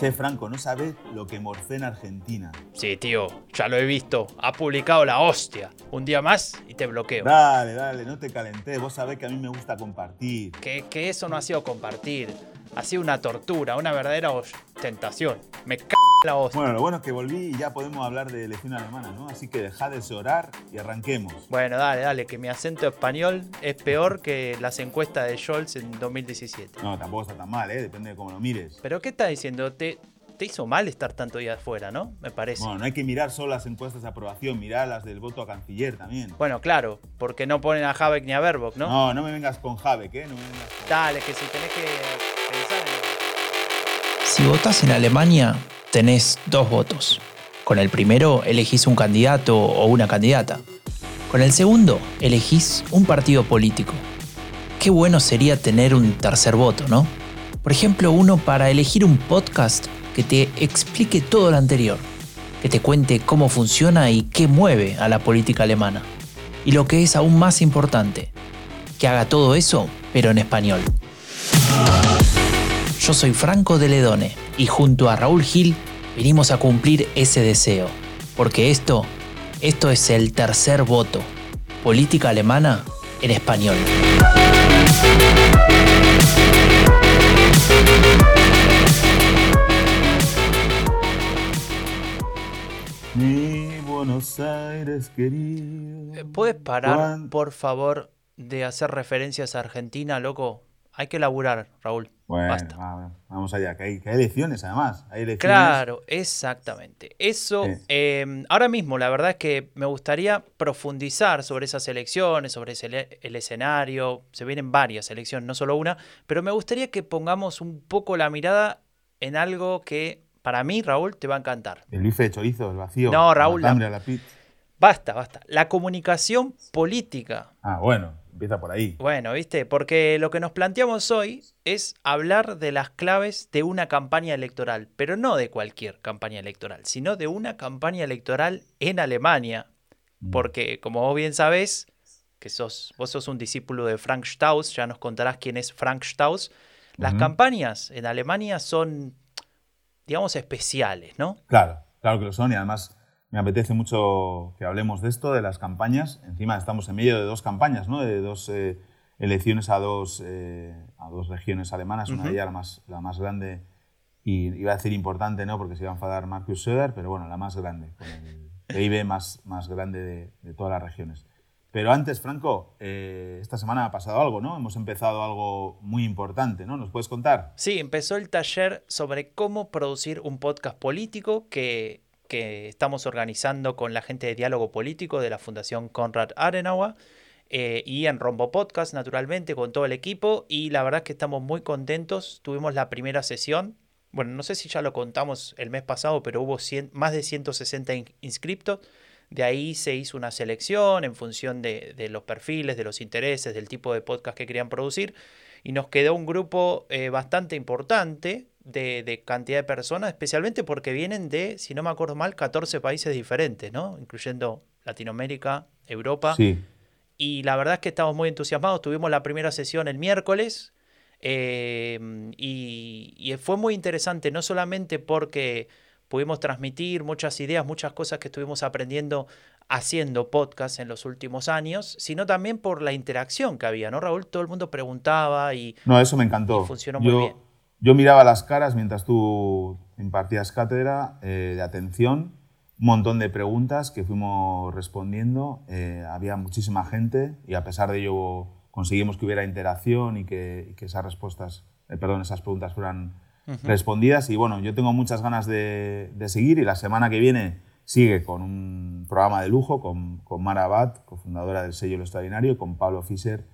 Che, Franco, no sabes lo que morfé en Argentina. Sí, tío, ya lo he visto. Ha publicado la hostia. Un día más y te bloqueo. Dale, dale, no te calenté. Vos sabés que a mí me gusta compartir. Que, que eso no ha sido compartir. Ha sido una tortura, una verdadera ostentación. Me c la hostia. Bueno, lo bueno es que volví y ya podemos hablar de elección alemana, ¿no? Así que dejad de llorar y arranquemos. Bueno, dale, dale, que mi acento español es peor que las encuestas de Scholz en 2017. No, tampoco está tan mal, ¿eh? Depende de cómo lo mires. Pero ¿qué estás diciendo? Te, te hizo mal estar tanto días afuera, ¿no? Me parece. Bueno, no hay que mirar solo las encuestas de aprobación, mirar las del voto a canciller también. Bueno, claro, porque no ponen a Habeck ni a Baerbock, ¿no? No, no me vengas con Habeck, ¿eh? No me vengas con... Dale, que si tenés que. Si votás en Alemania, tenés dos votos. Con el primero elegís un candidato o una candidata. Con el segundo elegís un partido político. Qué bueno sería tener un tercer voto, ¿no? Por ejemplo, uno para elegir un podcast que te explique todo lo anterior, que te cuente cómo funciona y qué mueve a la política alemana. Y lo que es aún más importante, que haga todo eso, pero en español. Yo soy Franco de Ledone y junto a Raúl Gil venimos a cumplir ese deseo, porque esto, esto es el tercer voto, política alemana en español. Mi Buenos Aires querido. ¿Puedes parar, por favor, de hacer referencias a Argentina, loco? Hay que laburar, Raúl. Bueno, Basta. va, vamos allá, que hay, que hay elecciones además. Hay elecciones. Claro, exactamente. Eso, Sí. eh, ahora mismo, la verdad es que me gustaría profundizar sobre esas elecciones, sobre ese el escenario. Se vienen varias elecciones, no solo una, pero me gustaría que pongamos un poco la mirada en algo que para mí, Raúl, te va a encantar. El bife de chorizo, el vacío. No, Raúl, La la-. Basta, basta. La comunicación política. Ah, bueno, empieza por ahí. Bueno, viste, porque lo que nos planteamos hoy es hablar de las claves de una campaña electoral, pero no de cualquier campaña electoral, sino de una campaña electoral en Alemania. Mm. Porque, como vos bien sabés, que sos, vos sos un discípulo de Frank Strauss, ya nos contarás quién es Frank Strauss. Las campañas en Alemania son, digamos, especiales, ¿no? Claro, claro que lo son y además me apetece mucho que hablemos de esto, de las campañas. Encima estamos en medio de dos campañas, ¿no? De dos eh, elecciones a dos, eh, a dos regiones alemanas, una de ellas la más, la más grande y iba a decir importante, ¿no? Porque se iba a enfadar Markus Söder, pero bueno, la más grande, con el PIB más, más grande de, de todas las regiones. Pero antes, Franco, eh, esta semana ha pasado algo, ¿no? Hemos empezado algo muy importante, ¿no? ¿Nos puedes contar? Sí, empezó el taller sobre cómo producir un podcast político que, que estamos organizando con la gente de Diálogo Político de la Fundación Konrad Adenauer eh, y en Rombo Podcast, naturalmente, con todo el equipo. Y la verdad es que estamos muy contentos. Tuvimos la primera sesión. Bueno, no sé si ya lo contamos el mes pasado, pero hubo 100 más de 160 in- inscriptos. De ahí se hizo una selección en función de, de los perfiles, de los intereses, del tipo de podcast que querían producir y nos quedó un grupo eh, bastante importante de, de cantidad de personas, especialmente porque vienen de, si no me acuerdo mal, 14 países diferentes, ¿no? Incluyendo Latinoamérica, Europa. Sí. Y la verdad es que estamos muy entusiasmados. Tuvimos la primera sesión el miércoles eh, y, y fue muy interesante, no solamente porque pudimos transmitir muchas ideas, muchas cosas que estuvimos aprendiendo haciendo podcast en los últimos años, sino también por la interacción que había, ¿no, Raúl? Todo el mundo preguntaba y No, eso me encantó. Funcionó muy yo, bien. Yo miraba las caras mientras tú impartías cátedra eh, de atención, un montón de preguntas que fuimos respondiendo. eh, había muchísima gente y a pesar de ello conseguimos que hubiera interacción y que, y que esas respuestas, eh, perdón, esas preguntas fueran respondidas. Y bueno, yo tengo muchas ganas de, de seguir y la semana que viene sigue con un programa de lujo con, con Mara Abad, cofundadora del sello Lo Extraordinario, con Pablo Fischer,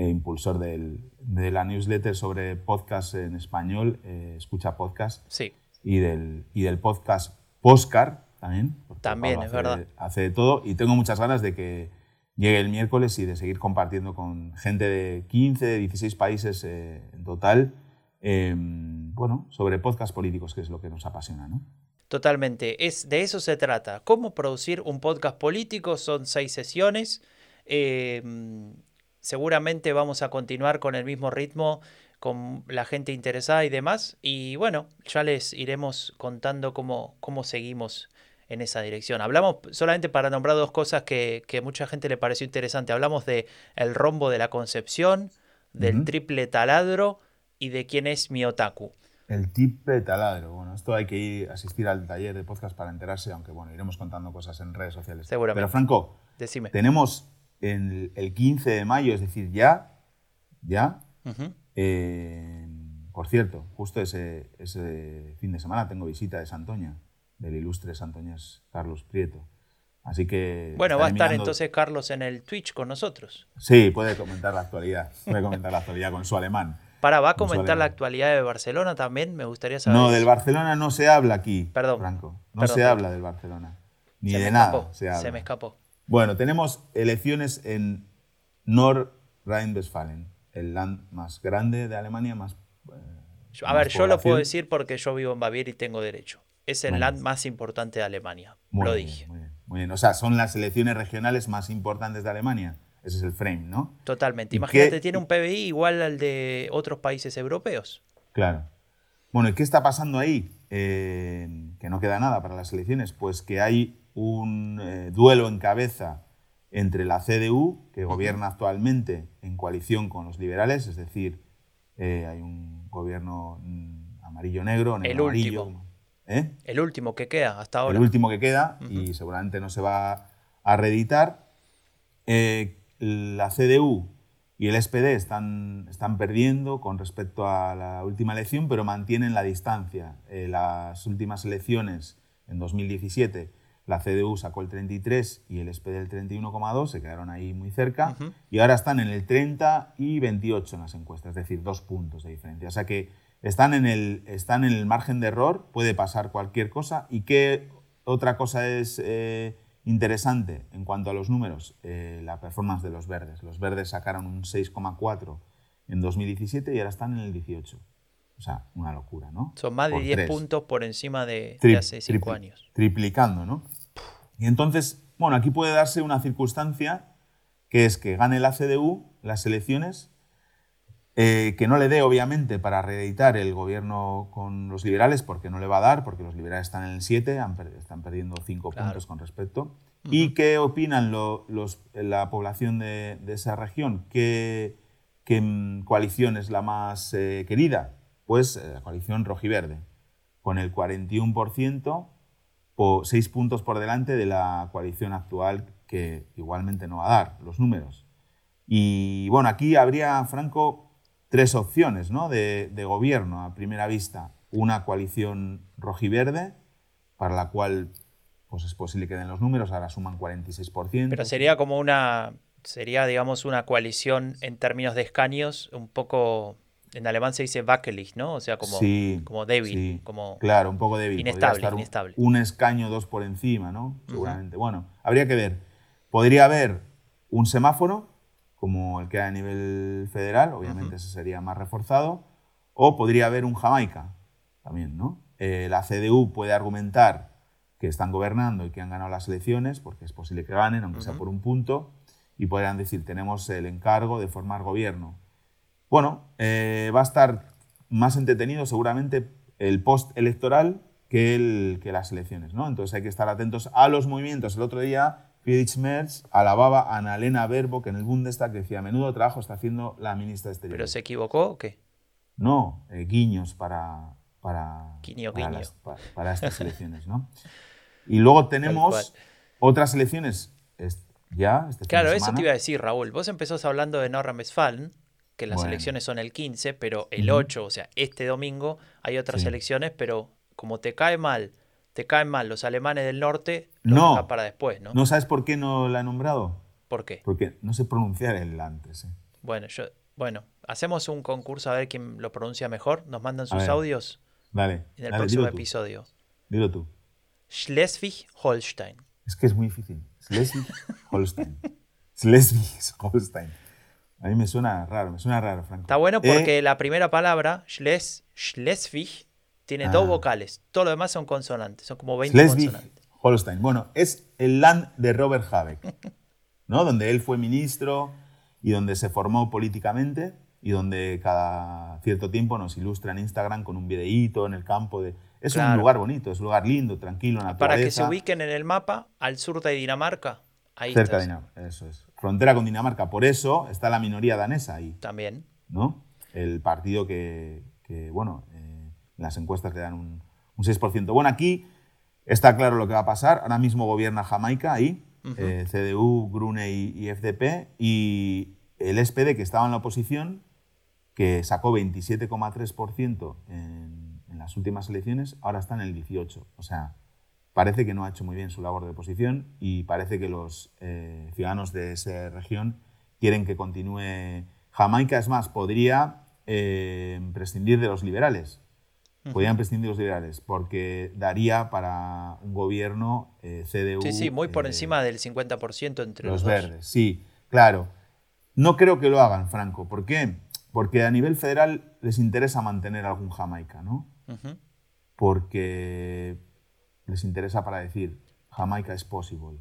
eh, impulsor del- de la newsletter sobre podcast en español, eh, Escucha Podcast, sí, y del, y del podcast Postcar también. También, Pablo es hace- verdad. Hace de todo y tengo muchas ganas de que llegue el miércoles y de seguir compartiendo con gente de 15, 16 países eh, en total, eh, bueno, sobre podcast políticos, que es lo que nos apasiona, ¿no? Totalmente, es, de eso se trata. ¿Cómo producir un podcast político? Son seis sesiones. eh, seguramente vamos a continuar con el mismo ritmo, con la gente interesada y demás. Y bueno, ya les iremos contando cómo, cómo seguimos en esa dirección. Hablamos solamente para nombrar dos cosas que, que mucha gente le pareció interesante. Hablamos de el rombo de la concepción, del triple taladro y de quién es mi otaku. El triple taladro. Bueno, esto hay que ir a asistir al taller de podcast para enterarse, aunque bueno, iremos contando cosas en redes sociales. Seguramente. Pero Franco, Decime. tenemos el, el 15 de mayo, es decir, ya, ya. Eh, por cierto, justo ese, ese fin de semana tengo visita de Santoña, del ilustre santoñés Carlos Prieto. Así que. Bueno, va a estar mirando- entonces Carlos en el Twitch con nosotros. Sí, puede comentar la actualidad. Puede comentar la actualidad con su alemán. Para, ¿va a comentar la actualidad de Barcelona también? Me gustaría saber. No, del Barcelona no se habla aquí, Perdón. Franco. No Perdón, se perdón. habla del Barcelona. Ni se de nada escapó, se habla. me escapó. Bueno, tenemos elecciones en Nord-Rhein-Westfalen, el land más grande de Alemania, más. eh, a más ver, yo lo puedo decir porque yo vivo en Baviera y tengo derecho. Es el land más importante de Alemania. Muy lo bien, dije. Muy bien, muy bien. O sea, son las elecciones regionales más importantes de Alemania. Ese es el frame, ¿no? Totalmente. ¿Y Imagínate, qué- tiene un PBI igual al de otros países europeos. Claro. Bueno, ¿y qué está pasando ahí? Eh, que no queda nada para las elecciones. Pues que hay un eh, duelo en cabeza entre la CDU, que gobierna actualmente en coalición con los liberales, es decir, eh, hay un gobierno mm, amarillo-negro, El negro-amarillo. último. ¿Eh? El último que queda hasta ahora. el último que queda y seguramente no se va a reeditar. La CDU y el SPD están, están perdiendo con respecto a la última elección, pero mantienen la distancia. Las últimas elecciones, en 2017, la CDU sacó el 33 y el SPD el 31,2, se quedaron ahí muy cerca, y ahora están en el 30 y 28 en las encuestas, es decir, dos puntos de diferencia. O sea que están en el, están en el margen de error, puede pasar cualquier cosa. ¿Y qué otra cosa es eh, interesante en cuanto a los números? Eh, la performance de los verdes. Los verdes sacaron un 6,4 en 2017 y ahora están en el 18. O sea, una locura, ¿no? Son más de Por 10 tres. puntos por encima de, hace 5 tripli- años. Triplicando, ¿no? Y entonces, bueno, aquí puede darse una circunstancia que es que gane la CDU las elecciones, eh, que no le dé, obviamente, para reeditar el gobierno con los liberales, porque no le va a dar, porque los liberales están en el 7, han per- están perdiendo 5 Claro. puntos con respecto. ¿Y qué opinan lo- los- la población de, de esa región? ¿Qué, qué, coalición es la más eh, querida? Pues eh, la coalición rojiverde, con el 41%, po- seis puntos por delante de la coalición actual, que igualmente no va a dar los números. Y bueno, aquí habría, Franco, tres opciones ¿no? de, de gobierno a primera vista. Una coalición rojiverde, para la cual pues es posible que den los números, ahora suman 46%. Pero sería como una, sería digamos una coalición en términos de escaños, un poco, en alemán se dice wackelig, ¿no? O sea, como, Sí, como débil, sí. como... Claro, un poco débil. Inestable, estar un- inestable. Un, escaño, dos por encima, ¿no? Seguramente. Bueno, habría que ver. Podría haber un semáforo, como el que hay a nivel federal, obviamente ese sería más reforzado, o podría haber un Jamaica, también, ¿no? Eh, la CDU puede argumentar que están gobernando y que han ganado las elecciones, porque es posible que ganen, aunque sea por un punto, y podrían decir, tenemos el encargo de formar gobierno. Bueno, eh, va a estar más entretenido seguramente el post-electoral que, el- que las elecciones, ¿no? Entonces hay que estar atentos a los movimientos. El otro día, Friedrich Merz alababa a Annalena Baerbock en el Bundestag, que decía, menudo trabajo está haciendo la ministra de ¿Pero se equivocó o qué? No, eh, guiños para, para, Guiño, para, guiño. las- pa- para estas elecciones, ¿no? Y luego tenemos otras elecciones es- ya, este Claro, eso te iba a decir, Raúl. Vos empezás hablando de Nordrhein-Westfalen, que las Bueno. elecciones son el 15, pero el Ujú. 8, o sea, este domingo, hay otras Sí. elecciones, pero como te cae mal, te caen mal los alemanes del norte, lo No. dejas para después, ¿no? ¿No sabes por qué no la he nombrado? ¿Por qué? Porque no sé pronunciar el antes. ¿eh? Bueno, yo, bueno, hacemos un concurso a ver quién lo pronuncia mejor. Nos mandan sus audios Dale, en el dale, próximo dilo episodio. Dilo tú. Schleswig-Holstein. Es que es muy difícil. Schleswig-Holstein. Schleswig-Holstein. A mí me suena raro, me suena raro, Franco. Está bueno Eh, porque la primera palabra, Schles, Schleswig, tiene dos Ah. vocales. Todo lo demás son consonantes. Son como 20 consonantes. Schleswig-Holstein. Bueno, es el land de Robert Habeck, ¿no? Donde él fue ministro y donde se formó políticamente y donde cada cierto tiempo nos ilustra en Instagram con un videíto en el campo de... Es un lugar bonito, es un lugar lindo, tranquilo, naturaleza. Para que se ubiquen en el mapa, al sur de Dinamarca, ahí Cerca de Dinamarca, eso es. Frontera con Dinamarca, por eso está la minoría danesa ahí. También. ¿No? El partido que, bueno, eh, las encuestas le dan un, un 6%. Bueno, aquí está claro lo que va a pasar. Ahora mismo gobierna Jamaica ahí, eh, CDU, Grune y, FDP, y el SPD, que estaba en la oposición, que sacó 27,3% en, en las últimas elecciones, ahora está en el 18%. O sea, parece que no ha hecho muy bien su labor de oposición y parece que los eh, ciudadanos de esa región quieren que continúe Jamaica. Es más, podría eh, prescindir de los liberales. Podrían prescindir de los liberales porque daría para un gobierno eh, CDU. Sí, sí, muy por encima del 50% entre los, los verdes. Sí, claro. No creo que lo hagan, Franco. ¿Por qué? Porque a nivel federal les interesa mantener algún Jamaica, ¿no? Porque les interesa para decir Jamaica es posible.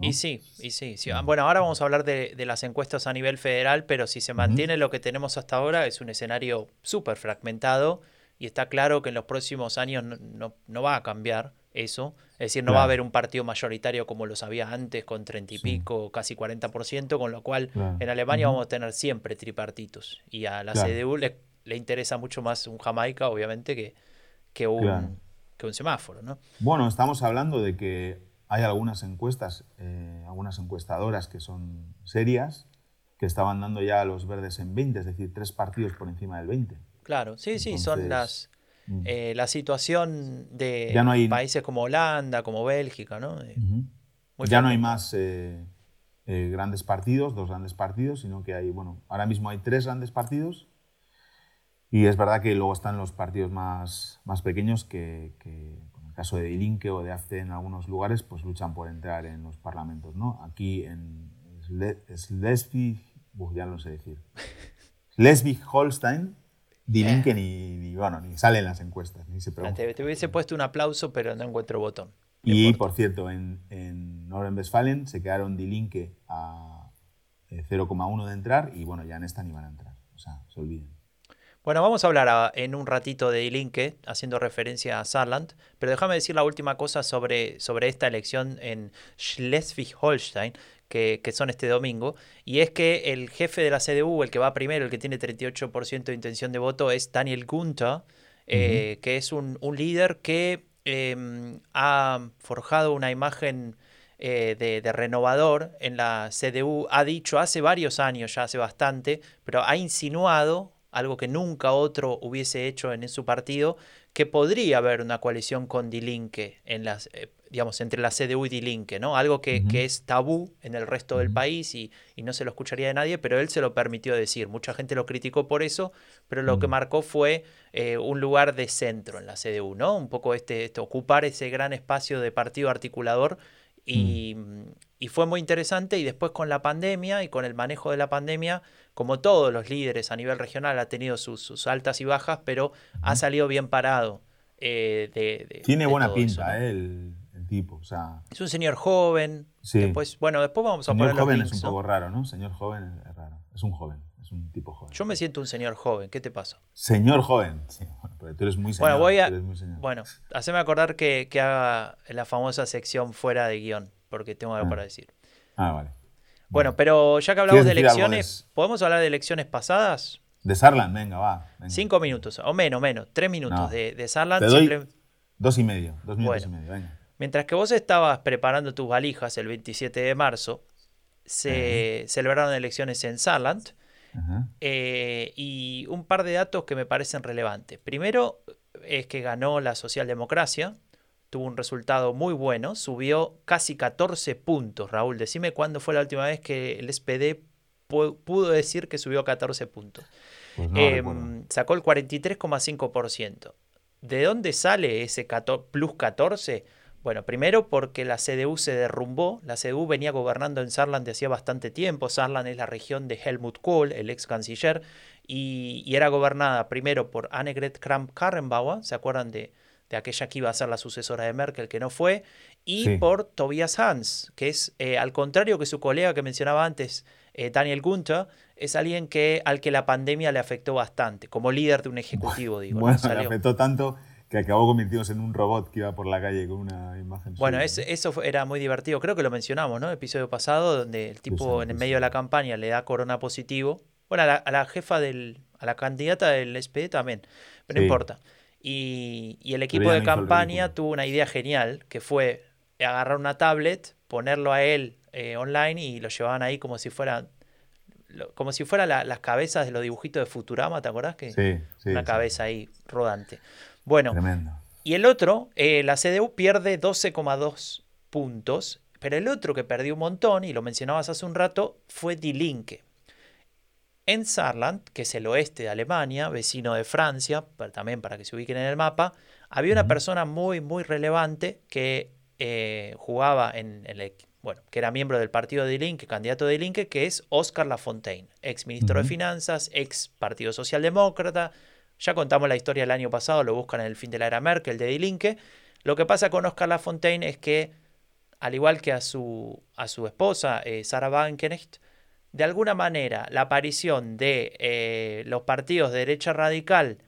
Y sí, y sí, Bueno, ahora vamos a hablar de, las encuestas a nivel federal, pero si se mantiene lo que tenemos hasta ahora, es un escenario súper fragmentado y está claro que en los próximos años no, va a cambiar eso. Es decir, no va a haber un partido mayoritario como los había antes, con 30 y pico, casi 40%, con lo cual en Alemania vamos a tener siempre tripartitos. Y a la CDU le, interesa mucho más un Jamaica, obviamente, que, que un un semáforo, ¿no? Bueno, estamos hablando de que hay algunas encuestas, eh, algunas encuestadoras que son serias, que estaban dando ya a los verdes en 20, es decir, tres partidos por encima del 20. Claro, sí, sí, son las... Mm. Eh, la situación de países como Holanda, como Bélgica, ¿no? Eh, ya no hay más grandes partidos, dos grandes partidos, sino que hay, bueno, ahora mismo hay tres grandes partidos y es verdad que luego están los partidos más, más pequeños que, en el caso de Ilinque o de AFTE en algunos lugares, pues luchan por entrar en los parlamentos. ¿no? Aquí en Schleswig, ya no sé decir, Schleswig-Holstein, Dilinque ni, ni, bueno, ni sale en las encuestas, ni se pregunta. Te, hubiese puesto un aplauso, pero no encuentro botón. y, por cierto, en, en Norden-Westfalen se quedaron Dilinque a 0,1 eh, de entrar y bueno, ya en esta ni van a entrar. O sea, se olviden. Bueno, vamos a hablar en un ratito de Ilinke, haciendo referencia a Saarland, pero déjame decir la última cosa sobre, sobre esta elección en Schleswig-Holstein, que, son este domingo, y es que el jefe de la CDU, el que va primero, el que tiene 38% de intención de voto, es Daniel Gunther, eh, que es un, líder que em, ha forjado una imagen eh, de, de, renovador en la CDU, ha dicho hace varios años, ya hace bastante, pero ha insinuado algo que nunca otro hubiese hecho en su partido, que podría haber una coalición con Dilinque en las, eh, digamos, entre la CDU y Dilinque, ¿no? Algo que, es tabú en el resto del país y, no se lo escucharía de nadie, pero él se lo permitió decir. Mucha gente lo criticó por eso, pero lo que marcó fue eh, un lugar de centro en la CDU, ¿no? Un poco este, este ocupar ese gran espacio de partido articulador y, y fue muy interesante y después con la pandemia y con el manejo de la pandemia como todos los líderes a nivel regional, ha tenido sus, altas y bajas, pero ha salido bien parado. Eh, de, Tiene buena pinta eh, el, tipo. es un señor joven. Después, bueno, después vamos a poner. joven es un poco raro, ¿no? Señor joven es raro. Es un joven. Es un tipo joven. Yo me siento un señor joven. ¿Qué te pasa? Señor joven. Sí, bueno, tú eres muy señor. Bueno, voy a. Bueno, haceme acordar que, que haga la famosa sección fuera de guion, porque tengo algo ah. para decir. Ah, vale. Bueno, pero ya que hablamos de elecciones, ¿podemos hablar de elecciones pasadas? De Sarland, venga, va. Cinco minutos, o menos, menos, tres minutos de, de Sarland. Dos y medio, dos minutos y medio, venga. Mientras que vos estabas preparando tus valijas el 27 de marzo, se celebraron elecciones en Sarland. Eh, y un par de datos que me parecen relevantes. Primero es que ganó la socialdemocracia, tuvo un resultado muy bueno, subió casi 14 puntos, Raúl. Decime cuándo fue la última vez que el SPD pudo decir que subió 14 puntos. Pues em, sacó el 43,5%. ¿De dónde sale ese plus 14? Bueno, primero porque la CDU se derrumbó. La CDU venía gobernando en Saarland hacía bastante tiempo. Saarland es la región de Helmut Kohl, el ex canciller, y, era gobernada primero por Annegret Kramp-Karrenbauer. ¿Se acuerdan de, de aquella que iba a ser la sucesora de Merkel, que no fue, y por Tobias Hans, que es, eh, al contrario que su colega que mencionaba antes, eh, Daniel Gunther, es alguien que, al que la pandemia le afectó bastante, como líder de un ejecutivo, digo. Bueno, le afectó tanto que acabó convirtiéndose en un robot que iba por la calle con una imagen. Bueno, eso era muy divertido. Creo que lo mencionamos, ¿no? El episodio pasado, donde el tipo en el medio de la campaña le da corona positivo. Bueno, a la, jefa del. a la candidata del SPD también, pero no importa. Y, el equipo de campaña tuvo una idea genial, que fue agarrar una tablet, ponerlo a él eh, online y lo llevaban ahí como si fueran como si fueran las cabezas de los dibujitos de Futurama, ¿te acordás? Que sí, una cabeza ahí rodante. Bueno, y el otro, eh, la CDU pierde 12,2 puntos, pero el otro que perdió un montón, y lo mencionabas hace un rato, fue Die Linke. En Saarland, que es el oeste de Alemania, vecino de Francia, pero también para que se ubiquen en el mapa, había una persona muy, muy relevante que eh, jugaba en el, bueno, que era miembro del partido de Linke, candidato de Linke, que es Oscar Lafontaine, ex ministro de Finanzas, ex Partido Socialdemócrata, ya contamos la historia el año pasado, lo buscan en el fin de la era Merkel de Linke. Lo que pasa con Oscar Lafontaine es que, al igual que a su, a su esposa, eh, Sarah Wagenknecht, de alguna manera la aparición de eh, los partidos de derecha radical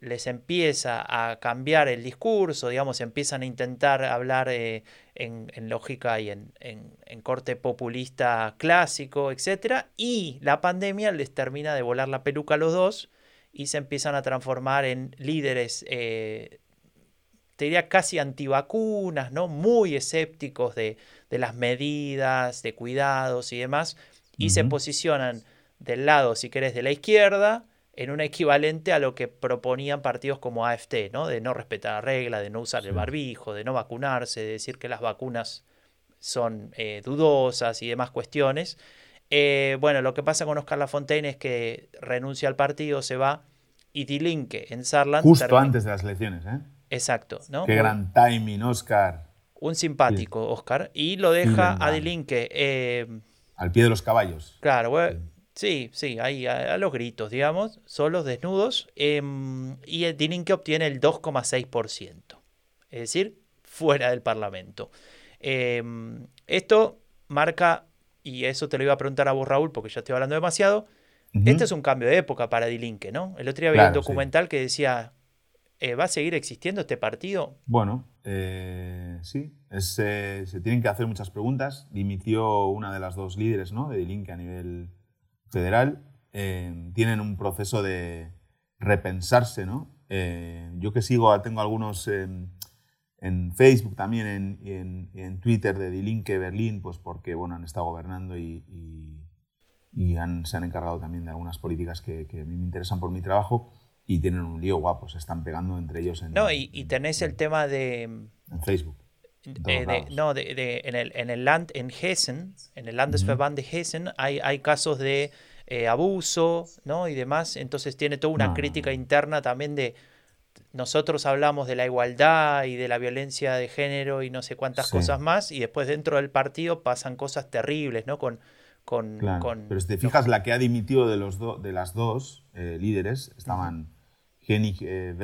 les empieza a cambiar el discurso, digamos, empiezan a intentar hablar eh, en, lógica y en, en, corte populista clásico, etc. Y la pandemia les termina de volar la peluca a los dos y se empiezan a transformar en líderes, eh, te diría casi antivacunas, ¿no? muy escépticos de, las medidas, de cuidados y demás, y se posicionan del lado, si querés, de la izquierda, en un equivalente a lo que proponían partidos como AFT, ¿no? de no respetar la regla, de no usar el barbijo, de no vacunarse, de decir que las vacunas son eh, dudosas y demás cuestiones. Eh, bueno, lo que pasa con Oscar Lafontaine es que renuncia al partido, se va y Dilinque en Sarland. Justo antes de las elecciones, ¿eh? Exacto, ¿no? Qué gran timing, Oscar. Un simpático, Oscar. Y lo deja a Dilinque. Eh, al pie de los caballos. Claro, sí, sí, ahí a, los gritos, digamos, solos, desnudos. Em, y Dilinque obtiene el 2,6%. Es decir, fuera del Parlamento. Em, esto marca y eso te lo iba a preguntar a vos, Raúl, porque ya estoy hablando demasiado. Este es un cambio de época para Dilinque, ¿no? El otro día había un documental que decía, eh, ¿va a seguir existiendo este partido? Bueno, eh, sí, eh, se tienen que hacer muchas preguntas. Dimitió una de las dos líderes ¿no? de Dilinque a nivel federal. tienen un proceso de repensarse, ¿no? yo que sigo, tengo algunos en Facebook también y en, en, Twitter de Dilinque Berlín, pues porque bueno, han estado gobernando y, y, se han encargado también de algunas políticas que, que, a mí me interesan por mi trabajo y tienen un lío guapo, se están pegando entre ellos. En, no, y, y tenés el tema de... En Facebook. Eh, no, de, de, en, el, en el Land, en Hessen, en el Landesverband de Hessen, hay, hay casos de eh, abuso ¿no? y demás, entonces tiene toda una crítica interna también de nosotros hablamos de la igualdad y de la violencia de género y no sé cuántas cosas más, y después dentro del partido pasan cosas terribles, ¿no? Con, con, Pero si te fijas, la que ha dimitido de, los de las dos eh, líderes estaban Henning eh,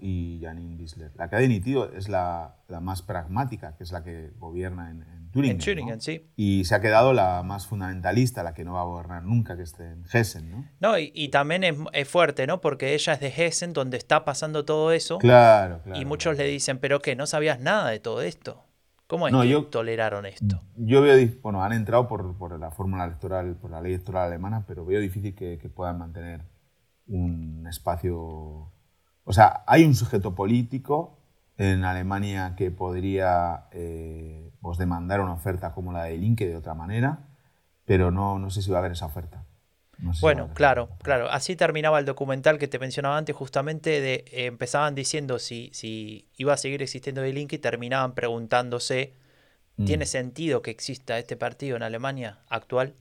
y Janine Wissler. La que ha dimitido es la, la, más pragmática, que es la que gobierna en, en. En Turingen, sí. Y se ha quedado la más fundamentalista, la que no va a gobernar nunca, que esté en Hessen, ¿no? No, y, y también es, es, fuerte, ¿no? Porque ella es de Hessen, donde está pasando todo eso. Claro, claro. Y muchos le dicen, ¿pero qué? ¿No sabías nada de todo esto? ¿Cómo es que toleraron esto? Yo veo, bueno, han entrado por, por, la fórmula electoral, por la ley electoral alemana, pero veo difícil que, que puedan mantener un espacio... O sea, hay un sujeto político en Alemania que podría eh, pues demandar una oferta como la de Linke de otra manera, pero no, no sé si va a haber esa oferta. bueno, claro, claro. Así terminaba el documental que te mencionaba antes, justamente de eh, empezaban diciendo si, si iba a seguir existiendo el Linke y terminaban preguntándose, mm. ¿tiene sentido que exista este partido en Alemania actual?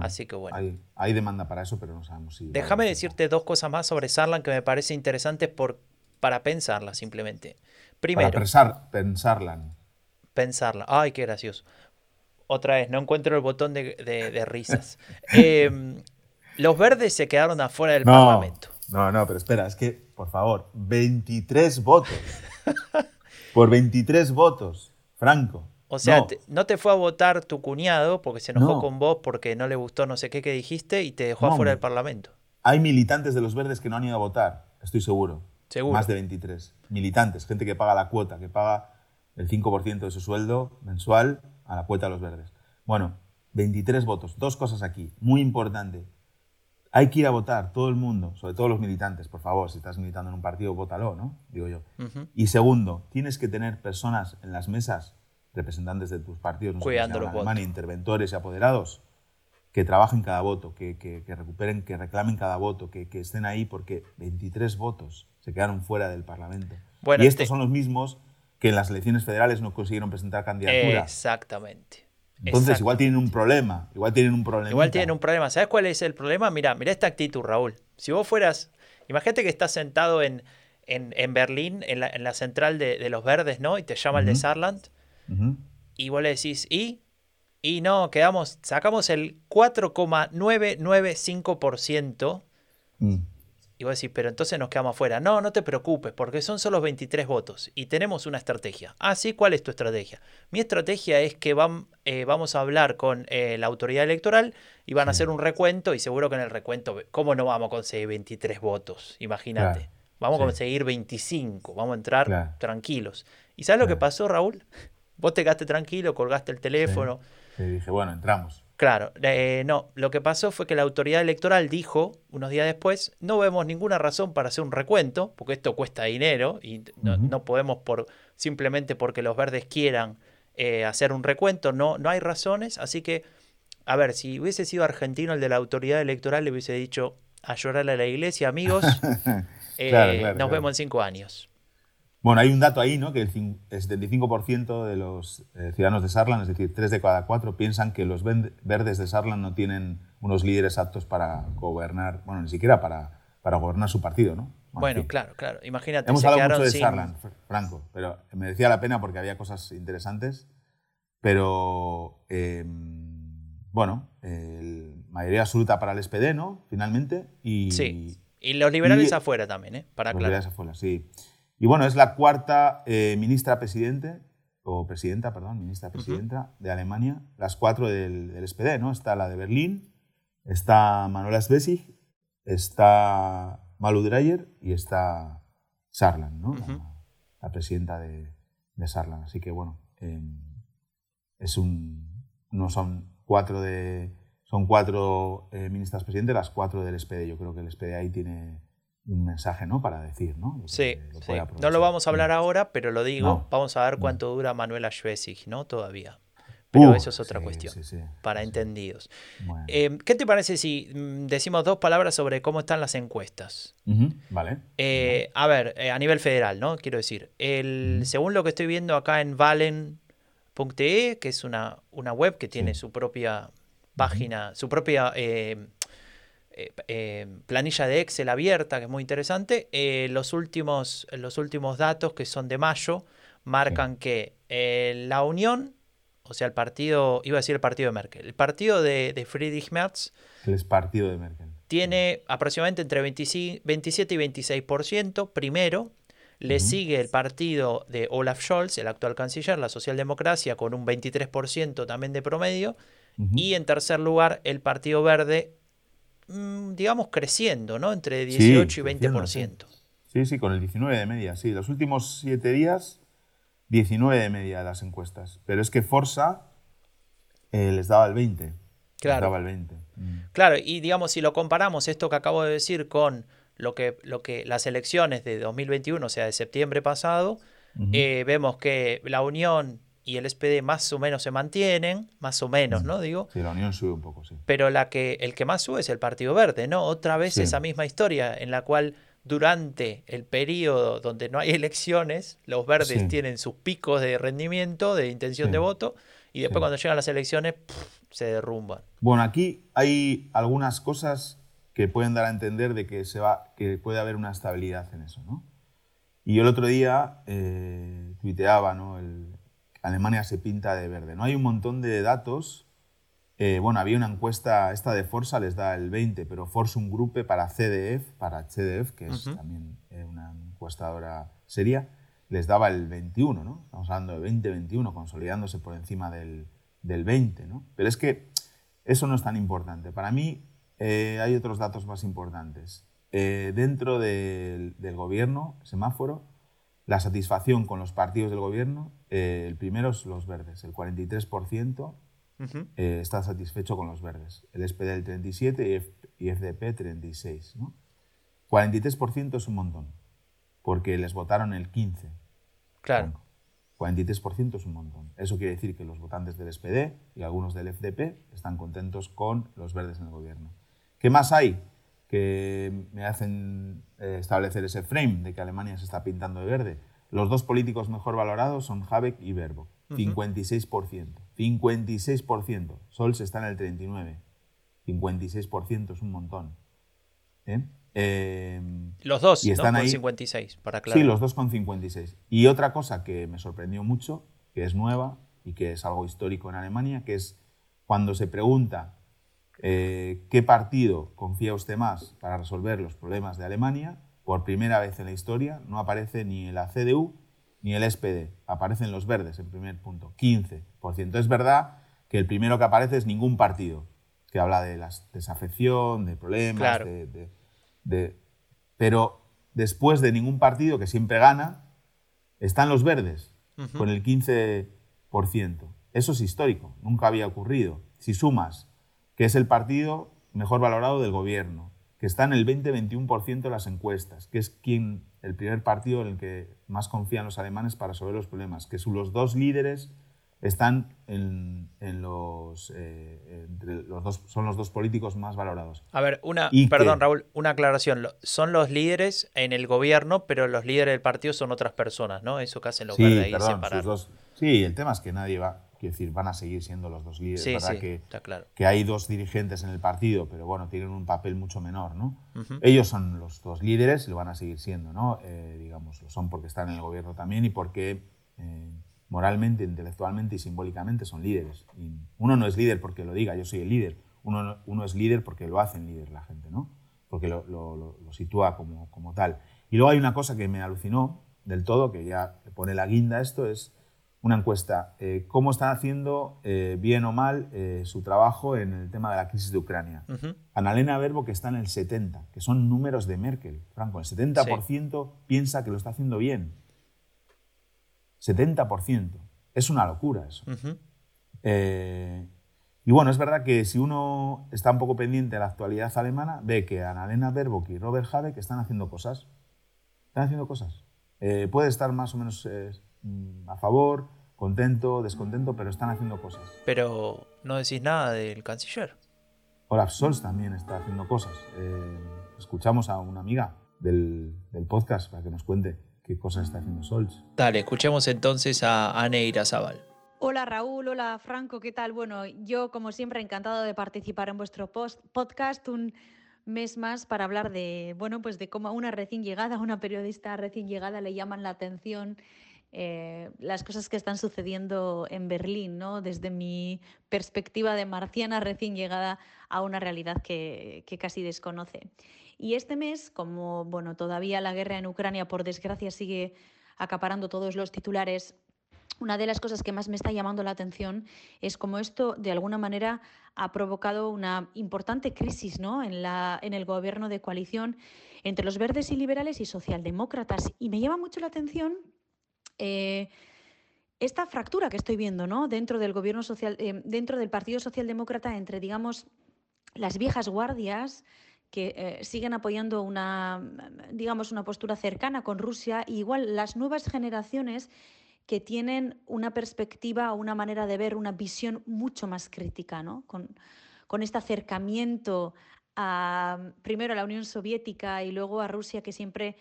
Así que bueno. Hay, demanda para eso, pero no sabemos si. Déjame decirte dos cosas más sobre Sarlan que me parece interesantes por, para pensarla simplemente. Primero. Para pensar, pensarla. Pensarla. Ay, qué gracioso. Otra vez, no encuentro el botón de, risas. Em, los verdes se quedaron afuera del Parlamento. No, no, pero espera, es que, por favor, 23 votos. Por 23 votos, Franco. O sea, No. te- no te fue a votar tu cuñado porque se enojó No. con vos porque no le gustó no sé qué que dijiste y te dejó No, afuera del Parlamento. Hay militantes de los verdes que no han ido a votar, estoy seguro. Seguro. Más de 23. Militantes, gente que paga la cuota, que paga el 5% de su sueldo mensual a la cuota de los verdes. Bueno, 23 votos. Dos cosas aquí, muy importante. Hay que ir a votar, todo el mundo, sobre todo los militantes, por favor, si estás militando en un partido, vótalo, ¿no? Digo yo. Y segundo, tienes que tener personas en las mesas, representantes de tus partidos, no Cuidando Alemania, interventores y apoderados, que trabajen cada voto, que, que- que recuperen, que reclamen cada voto, que, que estén ahí, porque 23 votos se quedaron fuera del Parlamento. Bueno, y estos te- son los mismos que en las elecciones federales no consiguieron presentar candidatura. Exactamente. Entonces, igual tienen un problema, igual tienen un problema. Igual tienen un problema. ¿Sabes cuál es el problema? Mira, mira esta actitud, Raúl. Si vos fueras, imagínate que estás sentado en, en, en Berlín, en la, en la central de, de los verdes, ¿no? Y te llama el de Ujú. Y vos le decís, ¿y? Y no, quedamos, sacamos el 4,995%. Mm. Y vos decís, pero entonces nos quedamos afuera. No, no te preocupes, porque son solo 23 votos y tenemos una estrategia. Ah, sí, ¿cuál es tu estrategia? Mi estrategia es que vam- eh, vamos a hablar con eh, la autoridad electoral y van a hacer un recuento y seguro que en el recuento, ¿cómo no vamos a conseguir 23 votos? Imagínate. Claro, Vamos a conseguir 25, vamos a entrar Claro. tranquilos. ¿Y sabes lo que pasó, Raúl? Vos te quedaste tranquilo, colgaste el teléfono. Y dije, bueno, entramos. Claro, eh, no, lo que pasó fue que la autoridad electoral dijo unos días después, no vemos ninguna razón para hacer un recuento, porque esto cuesta dinero y no, no podemos por simplemente porque los verdes quieran eh, hacer un recuento, no, no hay razones, así que, a ver, si hubiese sido argentino el de la autoridad electoral, le hubiese dicho a llorar a la iglesia, amigos, eh, Claro, claro, nos claro. vemos en cinco años. Bueno, hay un dato ahí, ¿no? Que el cin- el 75% de los eh, ciudadanos de Sarlan, es decir, 3 de cada 4, piensan que los verdes de Sarlan no tienen unos líderes aptos para gobernar, bueno, ni siquiera para, para gobernar su partido, ¿no? en Bueno, claro, claro, imagínate, Hemos se hablado mucho de sin... Sarlan, Fr- Franco, pero merecía la pena porque había cosas interesantes. Pero, eh, bueno, mayoría absoluta para el SPD, ¿no? Finalmente. Y, Sí, y los liberales y- afuera también, ¿eh? Para los liberales afuera, sí. Y bueno, es la cuarta eh, ministra presidente, o presidenta, perdón, ministra presidenta de Alemania, las cuatro del, del SPD, ¿no? Está la de Berlín, está Manuela Schwesig, está Malu Dreyer y está Sarlan, ¿no? La, la presidenta de, de Sarlan. Así que bueno, eh, es un, no son cuatro de, son cuatro eh, ministras presidentes, las cuatro del SPD. Yo creo que el SPD ahí tiene un mensaje, ¿no? Para decir, ¿no? Sí, sí. No lo vamos a hablar ahora, pero lo digo. No. Vamos a ver cuánto dura Manuela Schwesig, ¿no? Todavía. Pero Uh, eso es otra sí, cuestión. sí, sí. Para entendidos. Bueno. Eh, ¿Qué te parece si mm, decimos dos palabras sobre cómo están las encuestas? Vale. Eh, a ver, eh, a nivel federal, ¿no? Quiero decir, el, según lo que estoy viendo acá en valen.te, que es una, una web que tiene su propia página, su propia eh, eh, planilla de Excel abierta, que es muy interesante, eh, los, últimos, los últimos datos, que son de mayo, marcan que eh, la Unión, o sea, el partido, iba a decir el partido de Merkel, el partido de, de Friedrich Merz, El partido de Merkel. tiene aproximadamente entre 25 27 y 26% primero. Le sigue el partido de Olaf Scholz, el actual canciller, la socialdemocracia, con un 23% también de promedio. Y en tercer lugar, el Partido Verde, digamos, creciendo, ¿no? Entre Sí, 18 y creciendo, 20%. Sí, sí, con el 19 de media, sí. Los últimos siete días, 19 de media de las encuestas. Pero es que Forza eh, les daba el 20. Les Claro. daba el 20. Mm. Claro, y digamos, si lo comparamos esto que acabo de decir con lo que, lo que las elecciones de 2021, o sea, de septiembre pasado, eh, vemos que la Unión y el SPD más o menos se mantienen, más o menos, ¿no? Digo, Sí, la Unión sube un poco, sí. pero la que, el que más sube es el Partido Verde, ¿no? Otra vez Sí. esa misma historia en la cual durante el periodo donde no hay elecciones, los verdes Sí. tienen sus picos de rendimiento, de intención Sí. de voto, y después cuando llegan las elecciones, pff, se derrumban. Bueno, aquí hay algunas cosas que pueden dar a entender de que, se va, que puede haber una estabilidad en eso, ¿no? Y yo el otro día eh, tuiteaba, ¿no? El, Alemania se pinta de verde, ¿no? Hay un montón de datos. eh, bueno, había una encuesta, esta de Forza les da el 20, pero Forsum Gruppe para CDF, para CDF, que es también eh, una encuestadora seria, les daba el 21, ¿no? Estamos hablando de 20-21, consolidándose por encima del, del 20, ¿no? Pero es que eso no es tan importante. Para mí eh, hay otros datos más importantes. Eh, dentro del, del, gobierno, semáforo, la satisfacción con los partidos del gobierno, eh, el primero es los verdes, el 43% está satisfecho con los verdes, el SPD el 37% y, FDP 36%. ¿no? 43% es un montón, porque les votaron el 15%. Claro. 43% es un montón. Eso quiere decir que los votantes del SPD y algunos del FDP están contentos con los verdes en el gobierno. ¿Qué más hay que me hacen eh, establecer ese frame de que Alemania se está pintando de verde? Los dos políticos mejor valorados son Habeck y Baerbock. 56%. 56%. Scholz está en el 39%. 56% es un montón. ¿Eh? Em, los dos, y están Con 56, para aclarar. Sí, los dos con 56. Y otra cosa que me sorprendió mucho, que es nueva y que es algo histórico en Alemania, que es cuando se pregunta eh, qué partido confía usted más para resolver los problemas de Alemania, por primera vez en la historia no aparece ni la CDU ni el SPD, aparecen los verdes en primer punto, 15%. Es verdad que el primero que aparece es ningún partido, que habla de la desafección, de problemas, de pero después de ningún partido que siempre gana, están los verdes con el 15%. Eso es histórico, nunca había ocurrido. Si sumas que es el partido mejor valorado del gobierno, que está en el 20-21% de las encuestas, que es quien, el primer partido en el que más confían los alemanes para resolver los problemas, que son los dos líderes están en, los, eh, los dos, son los dos políticos más valorados. A ver, una, perdón Raúl, una aclaración. Son los líderes en el gobierno, pero los líderes del partido son otras personas, ¿no? Eso que hacen los sí, ahí sí, el tema es que nadie va, quiero decir, van a seguir siendo los dos líderes. Sí, ¿verdad? que, está claro. que hay dos dirigentes en el partido, pero bueno, tienen un papel mucho menor, ¿no? Ellos son los dos líderes y lo van a seguir siendo, ¿no? Eh, digamos, lo son porque están en el gobierno también y porque... Eh, moralmente, intelectualmente y simbólicamente son líderes. Y uno no es líder porque lo diga, yo soy el líder. Uno, uno es líder porque lo hacen líder la gente, ¿no? Porque lo, lo, sitúa como, como, tal. Y luego hay una cosa que me alucinó del todo, que ya pone la guinda esto, es una encuesta. Eh, ¿Cómo están haciendo, eh, bien o mal, eh, su trabajo en el tema de la crisis de Ucrania? Annalena Verbo, que está en el 70, que son números de Merkel. Franco, el 70% piensa que lo está haciendo bien. 70%. Es una locura eso. Y bueno, es verdad que si uno está un poco pendiente de la actualidad alemana, ve que Annalena Baerbock y Robert Habeck están haciendo cosas. Están haciendo cosas. Puede estar más o menos a favor, contento, descontento, pero están haciendo cosas. Pero no decís nada del canciller. Olaf Scholz también está haciendo cosas. escuchamos a una amiga del, del podcast para que nos cuente qué cosas está haciendo Sols. Dale, escuchemos entonces a Anne Zabal. Hola Raúl, hola Franco, ¿qué tal? Bueno, yo como siempre encantado de participar en vuestro podcast un mes más para hablar de, bueno, pues de cómo a una recién llegada, una periodista recién llegada le llaman la atención eh, las cosas que están sucediendo en Berlín, ¿no? Desde mi perspectiva de marciana recién llegada a una realidad que, que casi desconoce. Y este mes, como bueno, todavía la guerra en Ucrania, por desgracia, sigue acaparando todos los titulares, una de las cosas que más me está llamando la atención es cómo esto, de alguna manera, ha provocado una importante crisis ¿no? en, la, en el gobierno de coalición entre los verdes y liberales y socialdemócratas. Y me llama mucho la atención eh, esta fractura que estoy viendo ¿no? dentro del gobierno social, eh, dentro del Partido Socialdemócrata entre, digamos, las viejas guardias que eh, siguen apoyando una, digamos, una postura cercana con Rusia, y igual las nuevas generaciones que tienen una perspectiva, una manera de ver, una visión mucho más crítica, ¿no? con, con este acercamiento a, primero a la Unión Soviética y luego a Rusia, que siempre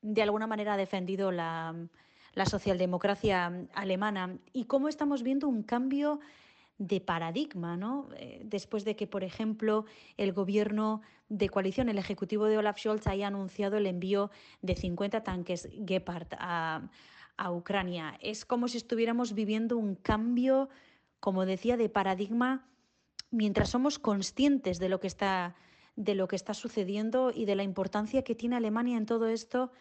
de alguna manera ha defendido la, la socialdemocracia alemana, y cómo estamos viendo un cambio de paradigma, ¿no? Eh, después de que, por ejemplo, el gobierno de coalición, el ejecutivo de Olaf Scholz, haya anunciado el envío de 50 tanques Gepard a, Ucrania. Es como si estuviéramos viviendo un cambio, como decía, de paradigma mientras somos conscientes de lo que está, de lo que está sucediendo y de la importancia que tiene Alemania en todo esto.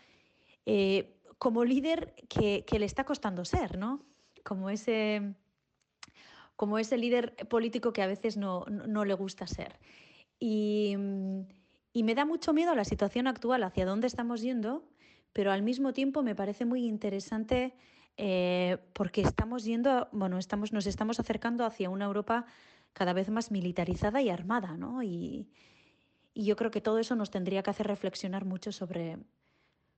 Eh, como líder que, le está costando ser, ¿no? Como ese, como ese líder político que a veces no, le gusta ser. Y, me da mucho miedo la situación actual, hacia dónde estamos yendo, pero al mismo tiempo me parece muy interesante eh, porque estamos yendo, bueno, estamos, nos estamos acercando hacia una Europa cada vez más militarizada y armada, ¿no? Y, y yo creo que todo eso nos tendría que hacer reflexionar mucho sobre,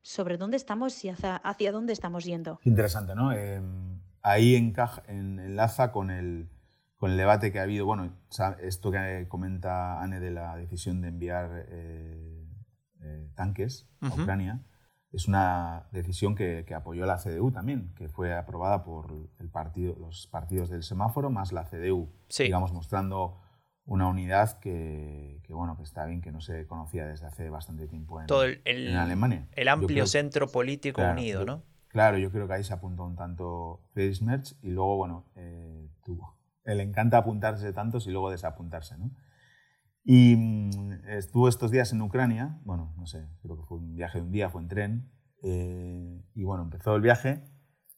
sobre dónde estamos y hacia, hacia dónde estamos yendo. Interesante, ¿no? Em, ahí encaja, en, enlaza con el, con el debate que ha habido, bueno, esto que comenta Anne de la decisión de enviar eh, eh, tanques a Ucrania, es una decisión que, que, apoyó la CDU también, que fue aprobada por el partido, los partidos del semáforo más la CDU, digamos, mostrando una unidad que, bueno, que está bien, que no se conocía desde hace bastante tiempo en, Todo el, Alemania. El amplio centro político unido, ¿no? Claro, yo creo que ahí se apuntó un tanto Friedrich Merz y luego, bueno, eh, tuvo. Le encanta apuntarse tantos y luego desapuntarse, ¿no? Y mm, estuvo estos días en Ucrania, bueno, no sé, creo que fue un viaje de un día, fue en tren, eh, y bueno, empezó el viaje,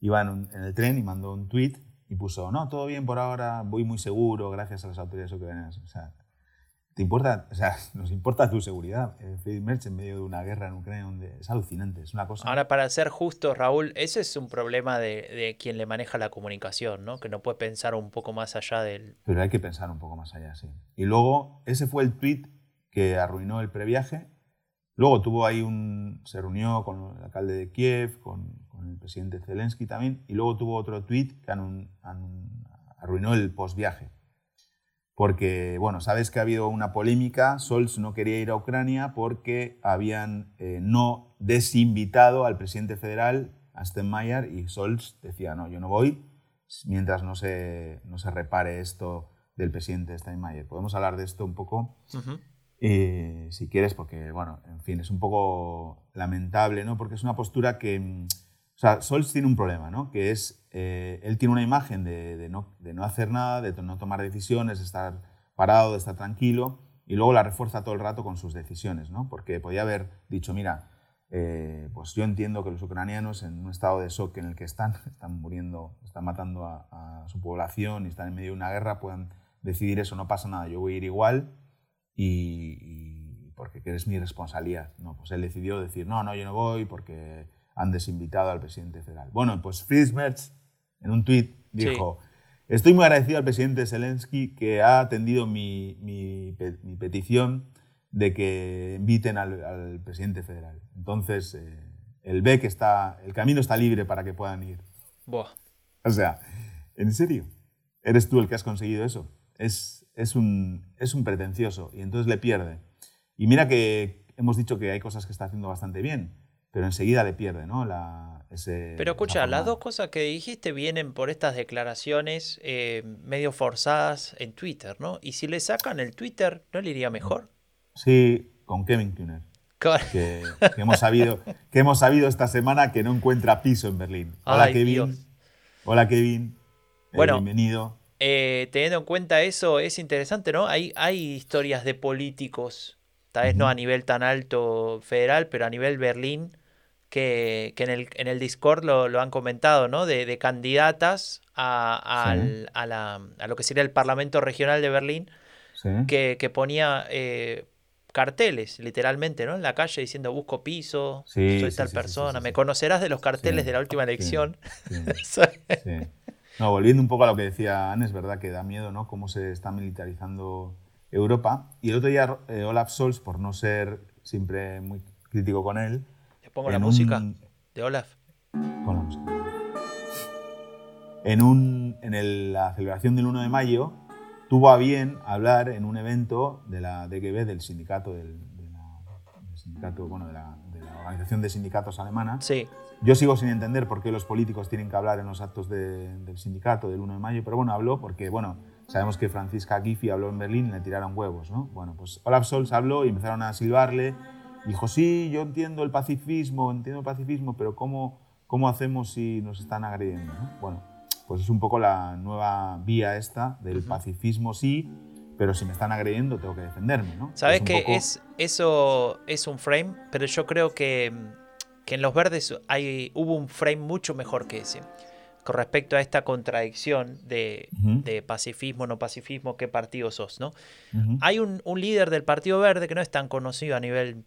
iba en, en el tren y mandó un tweet y puso, no, todo bien por ahora, voy muy seguro gracias a las autoridades ucranianas. O sea, ¿te importa? O sea, nos importa tu seguridad. Friedrich Merch en medio de una guerra en Ucrania donde es alucinante, es una cosa... Ahora, para ser justo, Raúl, ese es un problema de, de, quien le maneja la comunicación, ¿no? Que no puede pensar un poco más allá del... Pero hay que pensar un poco más allá, sí. Y luego, ese fue el tweet que arruinó el previaje. Luego tuvo ahí un... se reunió con el alcalde de Kiev, con, el presidente Zelensky también, y luego tuvo otro tweet que arruinó el postviaje. Porque, bueno, sabes que ha habido una polémica, Scholz no quería ir a Ucrania porque habían eh, no desinvitado al presidente federal, a Steinmeier, y Scholz decía, no, yo no voy mientras no se, no se repare esto del presidente Steinmeier. Podemos hablar de esto un poco, eh, si quieres, porque, bueno, en fin, es un poco lamentable, ¿no? Porque es una postura que mm, o sea, Scholz tiene un problema, ¿no? Que es, eh, él tiene una imagen de, no, de, no, hacer nada, de no tomar decisiones, de estar parado, de estar tranquilo, y luego la refuerza todo el rato con sus decisiones, ¿no? Porque podía haber dicho, mira, eh, pues yo entiendo que los ucranianos en un estado de shock en el que están, están muriendo, están matando a, su población y están en medio de una guerra, puedan decidir eso, no pasa nada, yo voy a ir igual y, y porque es mi responsabilidad. No, pues él decidió decir, no, no, yo no voy porque han desinvitado al presidente federal. Bueno, pues Friedrich Merz en un tuit dijo, estoy muy agradecido al presidente Zelensky que ha atendido mi, mi, petición de que inviten al, presidente federal. Entonces, eh, él ve que está, el camino está libre para que puedan ir. Buah. O sea, ¿en serio? ¿Eres tú el que has conseguido eso? Es, es, un, es un pretencioso y entonces le pierde. Y mira que hemos dicho que hay cosas que está haciendo bastante bien pero enseguida le pierde, ¿no? La, ese, pero escucha, las dos cosas que dijiste vienen por estas declaraciones eh, medio forzadas en Twitter, ¿no? Y si le sacan el Twitter, ¿no le iría mejor? Sí, con Kevin Kühner. Que, que, hemos sabido, que hemos sabido esta semana que no encuentra piso en Berlín. Hola Kevin. Hola Kevin. Eh, bueno, bienvenido. Eh, teniendo en cuenta eso, es interesante, ¿no? Hay, hay historias de políticos, tal vez no a nivel tan alto federal, pero a nivel Berlín, que, en, el, en, el, Discord lo, lo han comentado, ¿no? De, candidatas a, a, la, a, lo que sería el Parlamento Regional de Berlín, que, que, ponía eh, carteles, literalmente, ¿no? En la calle diciendo busco piso, soy tal persona, me conocerás de los carteles de la última elección. no, volviendo un poco a lo que decía Anne, es verdad que da miedo, ¿no? Cómo se está militarizando Europa. Y el otro día eh, Olaf Scholz, por no ser siempre muy crítico con él, Pongo la música de Olaf. Pon la música. En, un, en la celebración del 1 de mayo tuvo a bien hablar en un evento de la DGB, del sindicato, del, de la, sindicato bueno, de, la, Organización de Sindicatos Alemana. Sí. Yo sigo sin entender por qué los políticos tienen que hablar en los actos del sindicato del 1 de mayo, pero bueno, habló porque, bueno, sabemos que Franziska Giffey habló en Berlín y le tiraron huevos, ¿no? Bueno, pues Olaf Scholz habló y empezaron a silbarle Dijo, sí, yo entiendo el pacifismo, entiendo el pacifismo, pero ¿cómo, cómo hacemos si nos están agrediendo? Bueno, pues es un poco la nueva vía esta del pacifismo, sí, pero si me están agrediendo tengo que defenderme, ¿no? Sabes que es, eso es un frame, pero yo creo que que en los verdes hay, hubo un frame mucho mejor que ese con respecto a esta contradicción de, de pacifismo, no pacifismo, qué partido sos, ¿no? Hay un, un, líder del Partido Verde que no es tan conocido a nivel,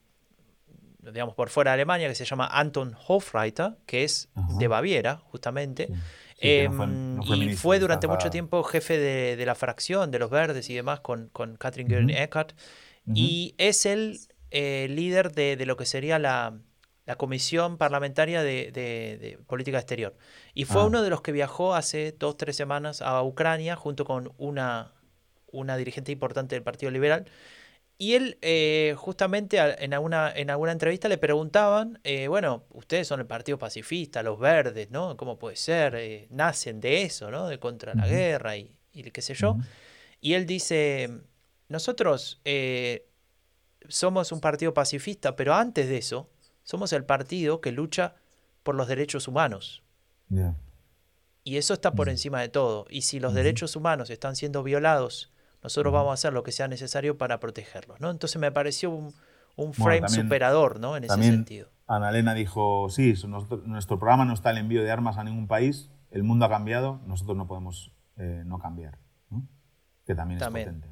digamos, por fuera de Alemania, que se llama Anton Hofreiter, que es de Baviera, justamente. Em, y fue durante mucho tiempo jefe de, de, la fracción de los verdes y demás con, con Katrin Göring Eckardt. Y es el eh, líder de, de, lo que sería la, la Comisión Parlamentaria de, Política Exterior. Y fue ah. uno de los que viajó hace dos, tres semanas a Ucrania junto con una, una dirigente importante del Partido Liberal. Y él, eh, justamente en alguna, en alguna entrevista le preguntaban, eh, bueno, ustedes son el Partido Pacifista, los verdes, ¿no? ¿Cómo puede ser? Eh, nacen de eso, ¿no? De contra la guerra y, y, qué sé yo. Y él dice, nosotros somos un partido pacifista, pero antes de eso, somos el partido que lucha por los derechos humanos. Y eso está por encima de todo. Y si los derechos humanos están siendo violados, nosotros vamos a hacer lo que sea necesario para protegerlos. ¿no? Entonces me pareció un, frame superador ¿no? en ese sentido. Ana Elena dijo, sí, nuestro, programa no está el envío de armas a ningún país, el mundo ha cambiado, nosotros no podemos eh, no cambiar. Que también, es potente.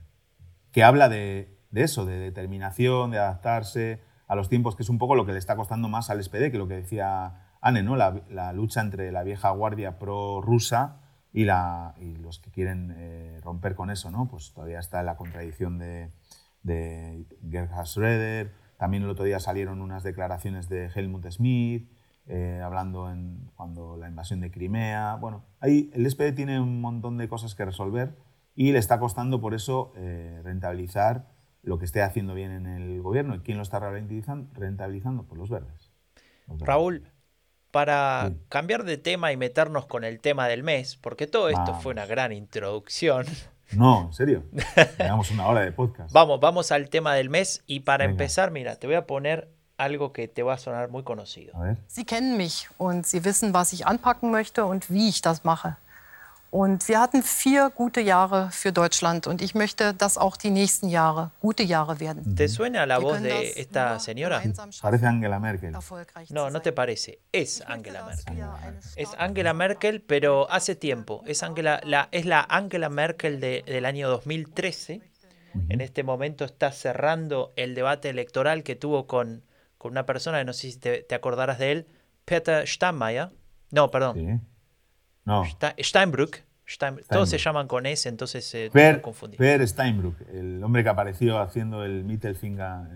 Que habla de, de eso, de determinación, de adaptarse, a los tiempos, que es un poco lo que le está costando más al SPD, que lo que decía Anne, ¿no? la, lucha entre la vieja guardia pro-rusa y, los que quieren eh, romper con eso. ¿no? Pues todavía está la contradicción de, de Gerhard Schröder. También el otro día salieron unas declaraciones de Helmut Schmidt, eh, hablando en, cuando la invasión de Crimea. Bueno, ahí el SPD tiene un montón de cosas que resolver y le está costando por eso eh, rentabilizar lo que esté haciendo bien en el gobierno. ¿Y quién lo está rentabilizando? Pues los verdes. Raúl, para cambiar de tema y meternos con el tema del mes, porque todo esto fue una gran introducción. No, en serio. Tenemos una hora de podcast. Vamos, vamos al tema del mes y para empezar, mira, te voy a poner algo que te va a sonar muy conocido. Sie kennen mich und Sie wissen, was ich anpacken möchte und wie ich das mache. Und wir hatten vier gute Jahre für Deutschland und ich möchte, dass auch die nächsten Jahre gute Jahre werden. ¿Te suena la voz de esta señora? Parece Angela Merkel. No, no te parece. Es Angela Merkel. Es Angela Merkel, pero hace tiempo. Es, Angela, la, es la Angela Merkel de, del año 2013. En este momento está cerrando el debate electoral que tuvo con, con una persona, no sé si te, te acordarás de él, Peter Steinmeier. No, perdón. Sí. No. Steinbrück todos se llaman con S, entonces se per, Per Steinbrück, el hombre que apareció haciendo el Mittelfinger.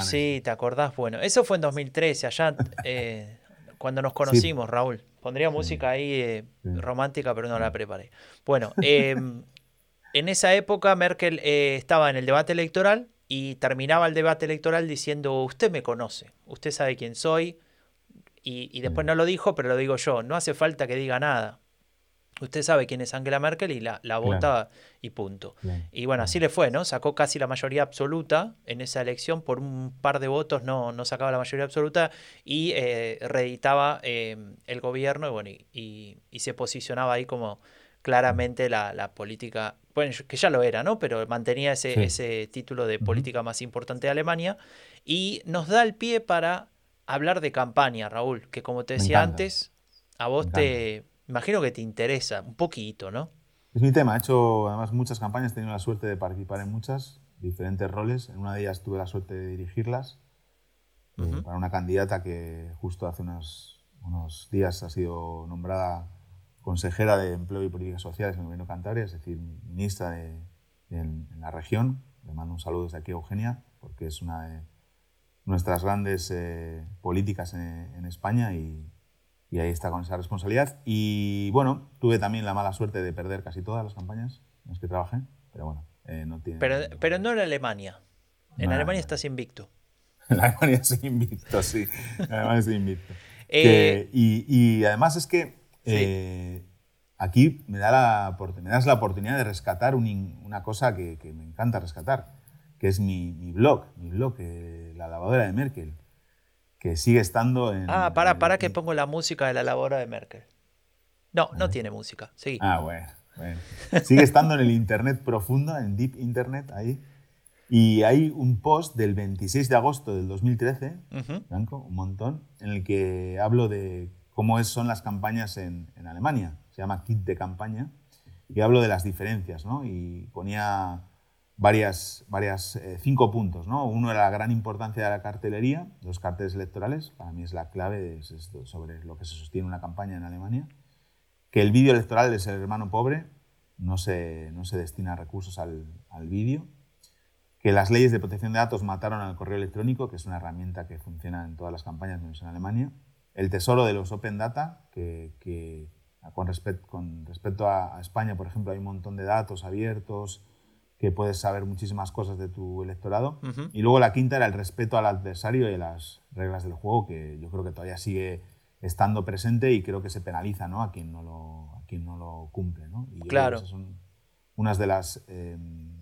sí, ¿te acordás? Bueno, eso fue en 2013, allá eh, cuando nos conocimos, Raúl. Pondría música ahí eh, romántica, pero no la preparé. Bueno, em, en esa época Merkel eh, estaba en el debate electoral y terminaba el debate electoral diciendo, usted me conoce, usted sabe quién soy. Y, y después no lo dijo, pero lo digo yo, no hace falta que diga nada Usted sabe quién es Angela Merkel y la, la vota y punto. Y bueno, así le fue, ¿no? Sacó casi la mayoría absoluta en esa elección, por un par de votos no, no sacaba la mayoría absoluta y eh, reeditaba eh, el gobierno y, bueno, y, se posicionaba ahí como claramente la, la, política, bueno, que ya lo era, ¿no? Pero mantenía ese, ese título de política más importante de Alemania y nos da el pie para hablar de campaña, Raúl, que como te decía antes, a vos te Imagino que te interesa un poquito, ¿no? Es mi tema. He hecho además muchas campañas, he tenido la suerte de participar en muchas, diferentes roles. En una de ellas tuve la suerte de dirigirlas eh, para una candidata que justo hace unos, unos días ha sido nombrada consejera de Empleo y Políticas Sociales en el Gobierno Cantabria, es decir, ministra de, en, la región. Le mando un saludo desde aquí a Eugenia, porque es una de nuestras grandes eh, políticas en, en España y, y ahí está con esa responsabilidad. Y bueno, tuve también la mala suerte de perder casi todas las campañas en las que trabajé, pero bueno, eh, no tiene... Pero, pero no en Alemania. En Alemania estás invicto. En Alemania estoy invicto, sí. En Alemania estoy invicto. Eh, y, además es que eh, aquí me, da la, me das la oportunidad de rescatar una cosa que, que, me encanta rescatar, que es mi, mi blog, mi blog, La lavadora de Merkel que sigue estando en... Ah, para, para que pongo la música de la labor de Merkel. No, no tiene música, Ah, bueno, bueno. Sigue estando en el Internet profundo, en Deep Internet, ahí. Y hay un post del 26 de agosto del 2013, Franco, un montón, en el que hablo de cómo es, son las campañas en, en, Alemania. Se llama kit de campaña. Y hablo de las diferencias, ¿no? Y ponía varias, varias eh, cinco puntos, ¿no? Uno era la gran importancia de la cartelería, los carteles electorales, para mí es la clave sobre lo que se sostiene una campaña en Alemania. Que el vídeo electoral es el hermano pobre, no se, no se destina recursos al, al vídeo que las leyes de protección de datos mataron al correo electrónico, que es una herramienta que funciona en todas las campañas, menos en Alemania, el tesoro de los Open Data, que, con, con, respecto a, España, por ejemplo, hay un montón de datos abiertos, que puedes saber muchísimas cosas de tu electorado. Y luego la quinta era el respeto al adversario y las reglas del juego, que yo creo que todavía sigue estando presente y creo que se penaliza ¿no? a, quien no lo, a quien no lo cumple. ¿no? Y claro. son unas de las... Eh,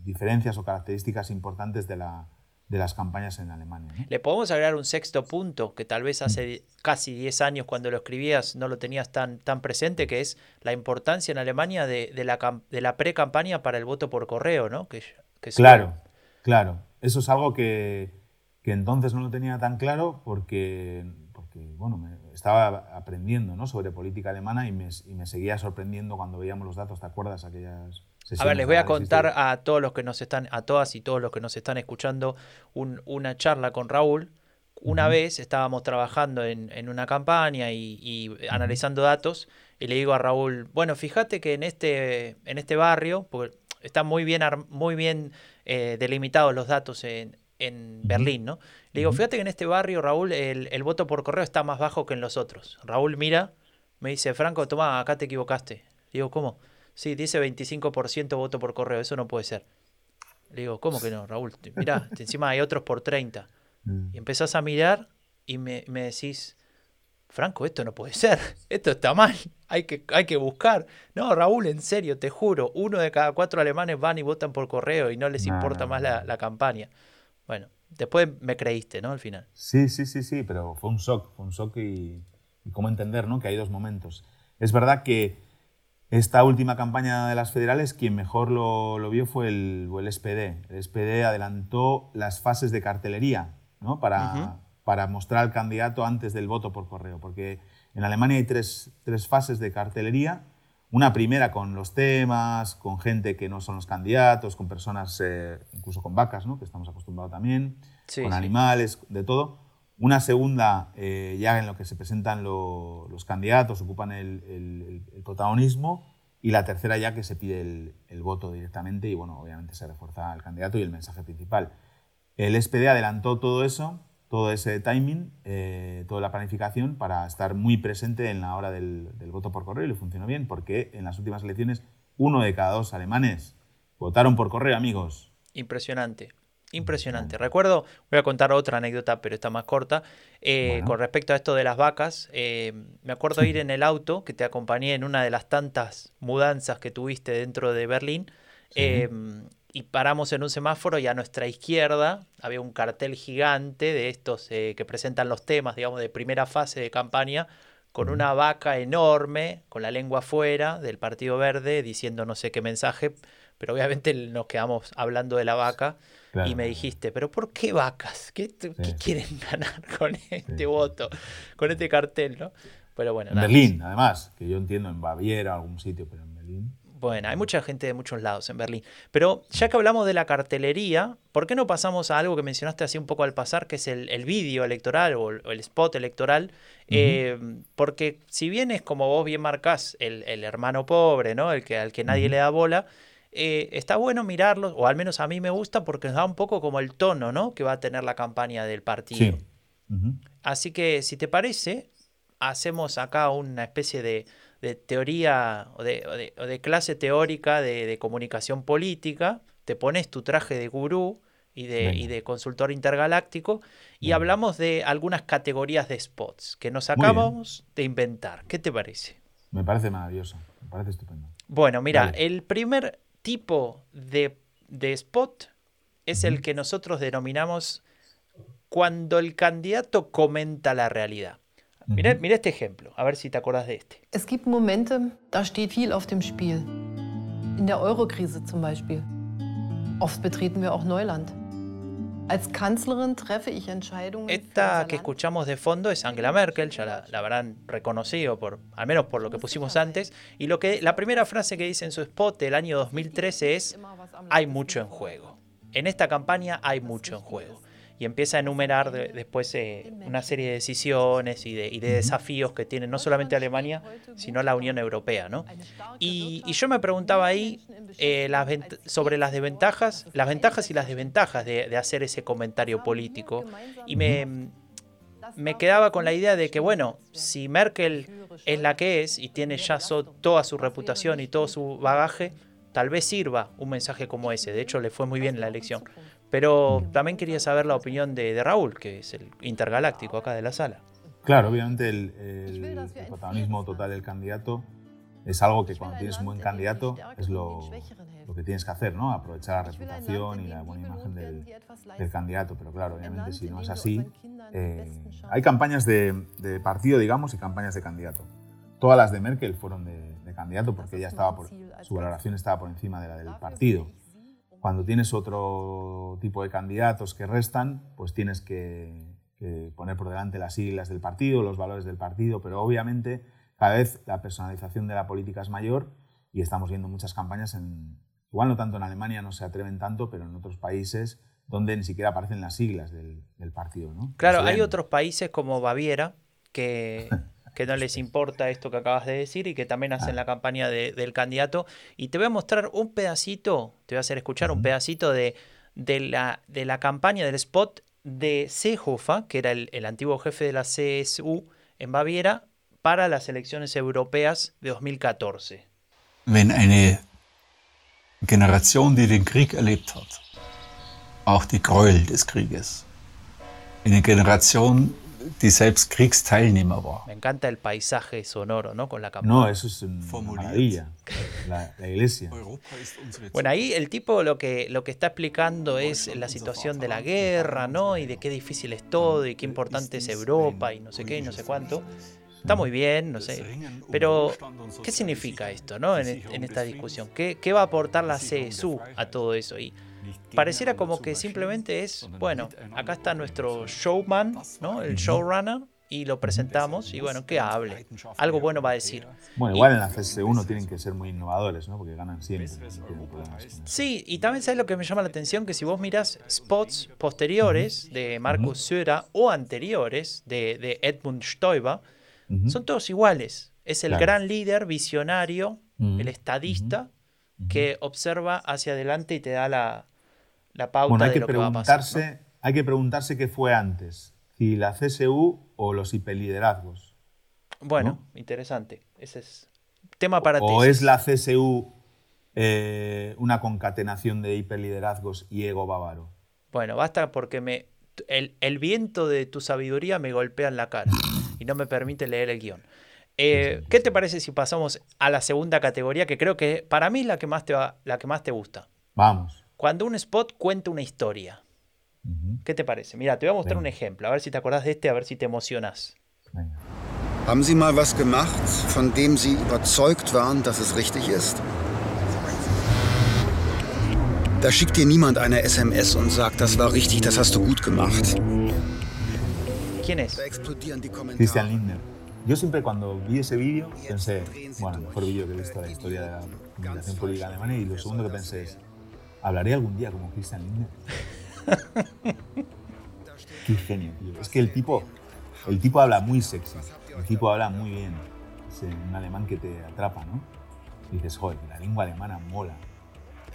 diferencias o características importantes de, la, de las campañas en Alemania. Le podemos agregar un sexto punto que tal vez hace casi 10 años cuando lo escribías no lo tenías tan, tan presente, que es la importancia en Alemania de, de la, de la pre-campaña para el voto por correo, ¿no? Que, que claro, claro. Eso es algo que, que, entonces no lo tenía tan claro porque, porque bueno, me estaba aprendiendo ¿no? sobre política alemana y me, y me seguía sorprendiendo cuando veíamos los datos, ¿te acuerdas? Aquellas a ver, les voy a contar a todos los que nos están, a todas y todos los que nos están escuchando, una charla con Raúl. Una vez estábamos trabajando en, una campaña y, analizando datos, y le digo a Raúl, bueno, fíjate que en este, en este barrio, porque están muy bien, muy bien eh, delimitados los datos en, Berlín, ¿no? Le digo, fíjate que en este barrio, Raúl, el, el, voto por correo está más bajo que en los otros. Raúl mira, me dice, Franco, toma, acá te equivocaste. Le digo, ¿cómo? Sí, dice 25% voto por correo, eso no puede ser. Le digo, ¿cómo que no, Raúl? Mirá, encima hay otros por 30. Mm. Y empezás a mirar y me, decís, Franco, esto no puede ser, esto está mal, hay que, hay que buscar. No, Raúl, en serio, te juro, uno de cada cuatro alemanes van y votan por correo y no les importa más la, campaña. Bueno, después me creíste, ¿no? Al final. Sí, sí, sí, sí, pero fue un shock, fue un shock y, y cómo entender, ¿no? Que hay dos momentos. Es verdad que esta última campaña de las federales, quien mejor lo, vio fue el, el, SPD. El SPD adelantó las fases de cartelería ¿no? para, para mostrar al candidato antes del voto por correo, porque en Alemania hay tres, tres, fases de cartelería. Una primera con los temas, con gente que no son los candidatos, con personas, eh, incluso con vacas, ¿no? que estamos acostumbrados también, con animales, de todo. Una segunda, eh, ya en lo que se presentan los candidatos, ocupan el, protagonismo. Y la tercera, ya que se pide el, voto directamente y, bueno, obviamente se refuerza el candidato y el mensaje principal. El SPD adelantó todo eso, todo ese timing, eh, toda la planificación para estar muy presente en la hora del, del voto por correo y le funcionó bien, porque en las últimas elecciones uno de cada dos alemanes votaron por correo, amigos. Impresionante. Impresionante. Recuerdo, voy a contar otra anécdota, pero está más corta. Eh, con respecto a esto de las vacas, eh, me acuerdo ir en el auto que te acompañé en una de las tantas mudanzas que tuviste dentro de Berlín. Em, y paramos en un semáforo y a nuestra izquierda había un cartel gigante de estos eh, que presentan los temas, digamos, de primera fase de campaña, con una vaca enorme, con la lengua afuera del Partido Verde, diciendo no sé qué mensaje, pero obviamente nos quedamos hablando de la vaca y me dijiste, pero ¿por qué vacas? ¿Qué, quieren ganar con este voto, con este cartel? ¿no? Pero bueno, en Berlín, además, que yo entiendo en Baviera, algún sitio, pero en Berlín. Bueno, hay mucha gente de muchos lados en Berlín. Pero ya que hablamos de la cartelería, ¿por qué no pasamos a algo que mencionaste así un poco al pasar, que es el, el vídeo electoral o el, spot electoral? Eh, porque si bien es como vos bien marcás, el, el hermano pobre, ¿no? El que, al que nadie le da bola, eh, está bueno mirarlos, o al menos a mí me gusta porque nos da un poco como el tono ¿no? que va a tener la campaña del partido. Así que, si te parece, hacemos acá una especie de, teoría o de, clase teórica de, comunicación política, te pones tu traje de gurú y de, consultor intergaláctico y hablamos de algunas categorías de spots que nos acabamos de inventar. ¿Qué te parece? Me parece maravilloso, me parece estupendo. Bueno, mira, el primer tipo de, spot es el que nosotros denominamos cuando el candidato comenta la realidad. Mira, mira, este ejemplo, a ver si te acuerdas de este. Es gibt Momente, da steht viel auf dem Spiel. In der Eurokrise zum Beispiel. Oft betreten wir auch Neuland. Esta que escuchamos de fondo es Angela Merkel, ya la, habrán reconocido por, al menos por lo que pusimos antes. Y lo que la primera frase que dice en su spot del año 2013 es: hay mucho en juego. En esta campaña hay mucho en juego y empieza a enumerar después eh, una serie de decisiones y de, desafíos que tiene no solamente Alemania, sino la Unión Europea. ¿no? Y, yo me preguntaba ahí eh, sobre las desventajas, las ventajas y las desventajas de, hacer ese comentario político. Y me, me quedaba con la idea de que, bueno, si Merkel es la que es y tiene ya toda su reputación y todo su bagaje, tal vez sirva un mensaje como ese. De hecho, le fue muy bien en la elección. Pero también quería saber la opinión de, Raúl, que es el intergaláctico acá de la sala. Claro, obviamente el, protagonismo total del candidato es algo que cuando tienes un buen candidato es lo, que tienes que hacer, ¿no? Aprovechar la reputación y la buena imagen del, candidato. Pero claro, obviamente si no es así, eh, hay campañas de, partido, digamos, y campañas de candidato. Todas las de Merkel fueron de, de candidato porque ella estaba por, su valoración estaba por encima de la del partido. Cuando tienes otro tipo de candidatos que restan, pues tienes que, poner por delante las siglas del partido, los valores del partido, pero obviamente cada vez la personalización de la política es mayor y estamos viendo muchas campañas en, igual no tanto en Alemania, no se atreven tanto, pero en otros países donde ni siquiera aparecen las siglas del, partido. ¿no? Claro, hay otros países como Baviera que que no les importa esto que acabas de decir y que también hacen la campaña del candidato. Y te voy a mostrar un pedacito, te voy a hacer escuchar un pedacito de, de, la, de la campaña del spot de Seehofer, que era el, antiguo jefe de la CSU en Baviera, para las elecciones europeas de 2014. Wenn eine Generation, die den Krieg erlebt hat, auch die Gräuel des Krieges, eine Generation, die selbst Kriegsteilnehmer war. Me encanta el paisaje sonoro, ¿no? Con la campana. No, eso es una maravilla. La, la, iglesia. Bueno, ahí el tipo lo que, lo que está explicando es la situación de la guerra, ¿no? Y de qué difícil es todo y qué importante es Europa y no sé qué y no sé cuánto. Está muy bien, no sé. Pero, ¿qué significa esto, no? En, en esta discusión. ¿Qué, ¿Qué, va a aportar la CSU a todo eso? Y pareciera como que simplemente es, bueno, acá está nuestro showman, ¿no? El showrunner, y lo presentamos y bueno, que hable. Algo bueno va a decir. Bueno, igual en la CS1 tienen que ser muy innovadores, ¿no? Porque ganan siempre. Sí, y también sabes lo que me llama la atención, que si vos miras spots posteriores de Markus Söder o anteriores de, Edmund Stoiber, son todos iguales. Es el gran líder, visionario, el estadista, que observa hacia adelante y te da la, la pauta hay de que lo que va a pasar. Hay que preguntarse qué fue antes, si la CSU o los hiperliderazgos. Bueno, interesante. Ese es tema para ti. ¿O es la CSU eh, una concatenación de hiperliderazgos y ego bávaro? Bueno, basta porque me, el, el, viento de tu sabiduría me golpea en la cara y no me permite leer el guion. Eh, ¿Qué te parece si pasamos a la segunda categoría, que creo que para mí es la que más te, va, la que más te gusta? Vamos. Cuando un spot cuenta una historia. ¿Qué te parece? Mira, te voy a mostrar un ejemplo, a ver si te acordás de este, a ver si te emocionas. Haben Sie mal was gemacht, von dem Sie überzeugt waren, dass es richtig ist? Da schickt dir niemand eine SMS und sagt, das war richtig, das hast du gut gemacht. ¿Quién es? Christian Lindner. Yo siempre cuando vi ese vídeo pensé, bueno, el mejor vídeo que he visto en la historia de la comunicación política alemana y lo segundo que pensé es, ¿hablaré algún día como Christian Lindner? Qué genio, tío. Es que el tipo, el tipo habla muy sexy, el tipo habla muy bien. Es un alemán que te atrapa, ¿no? Y dices, joder, la lengua alemana mola.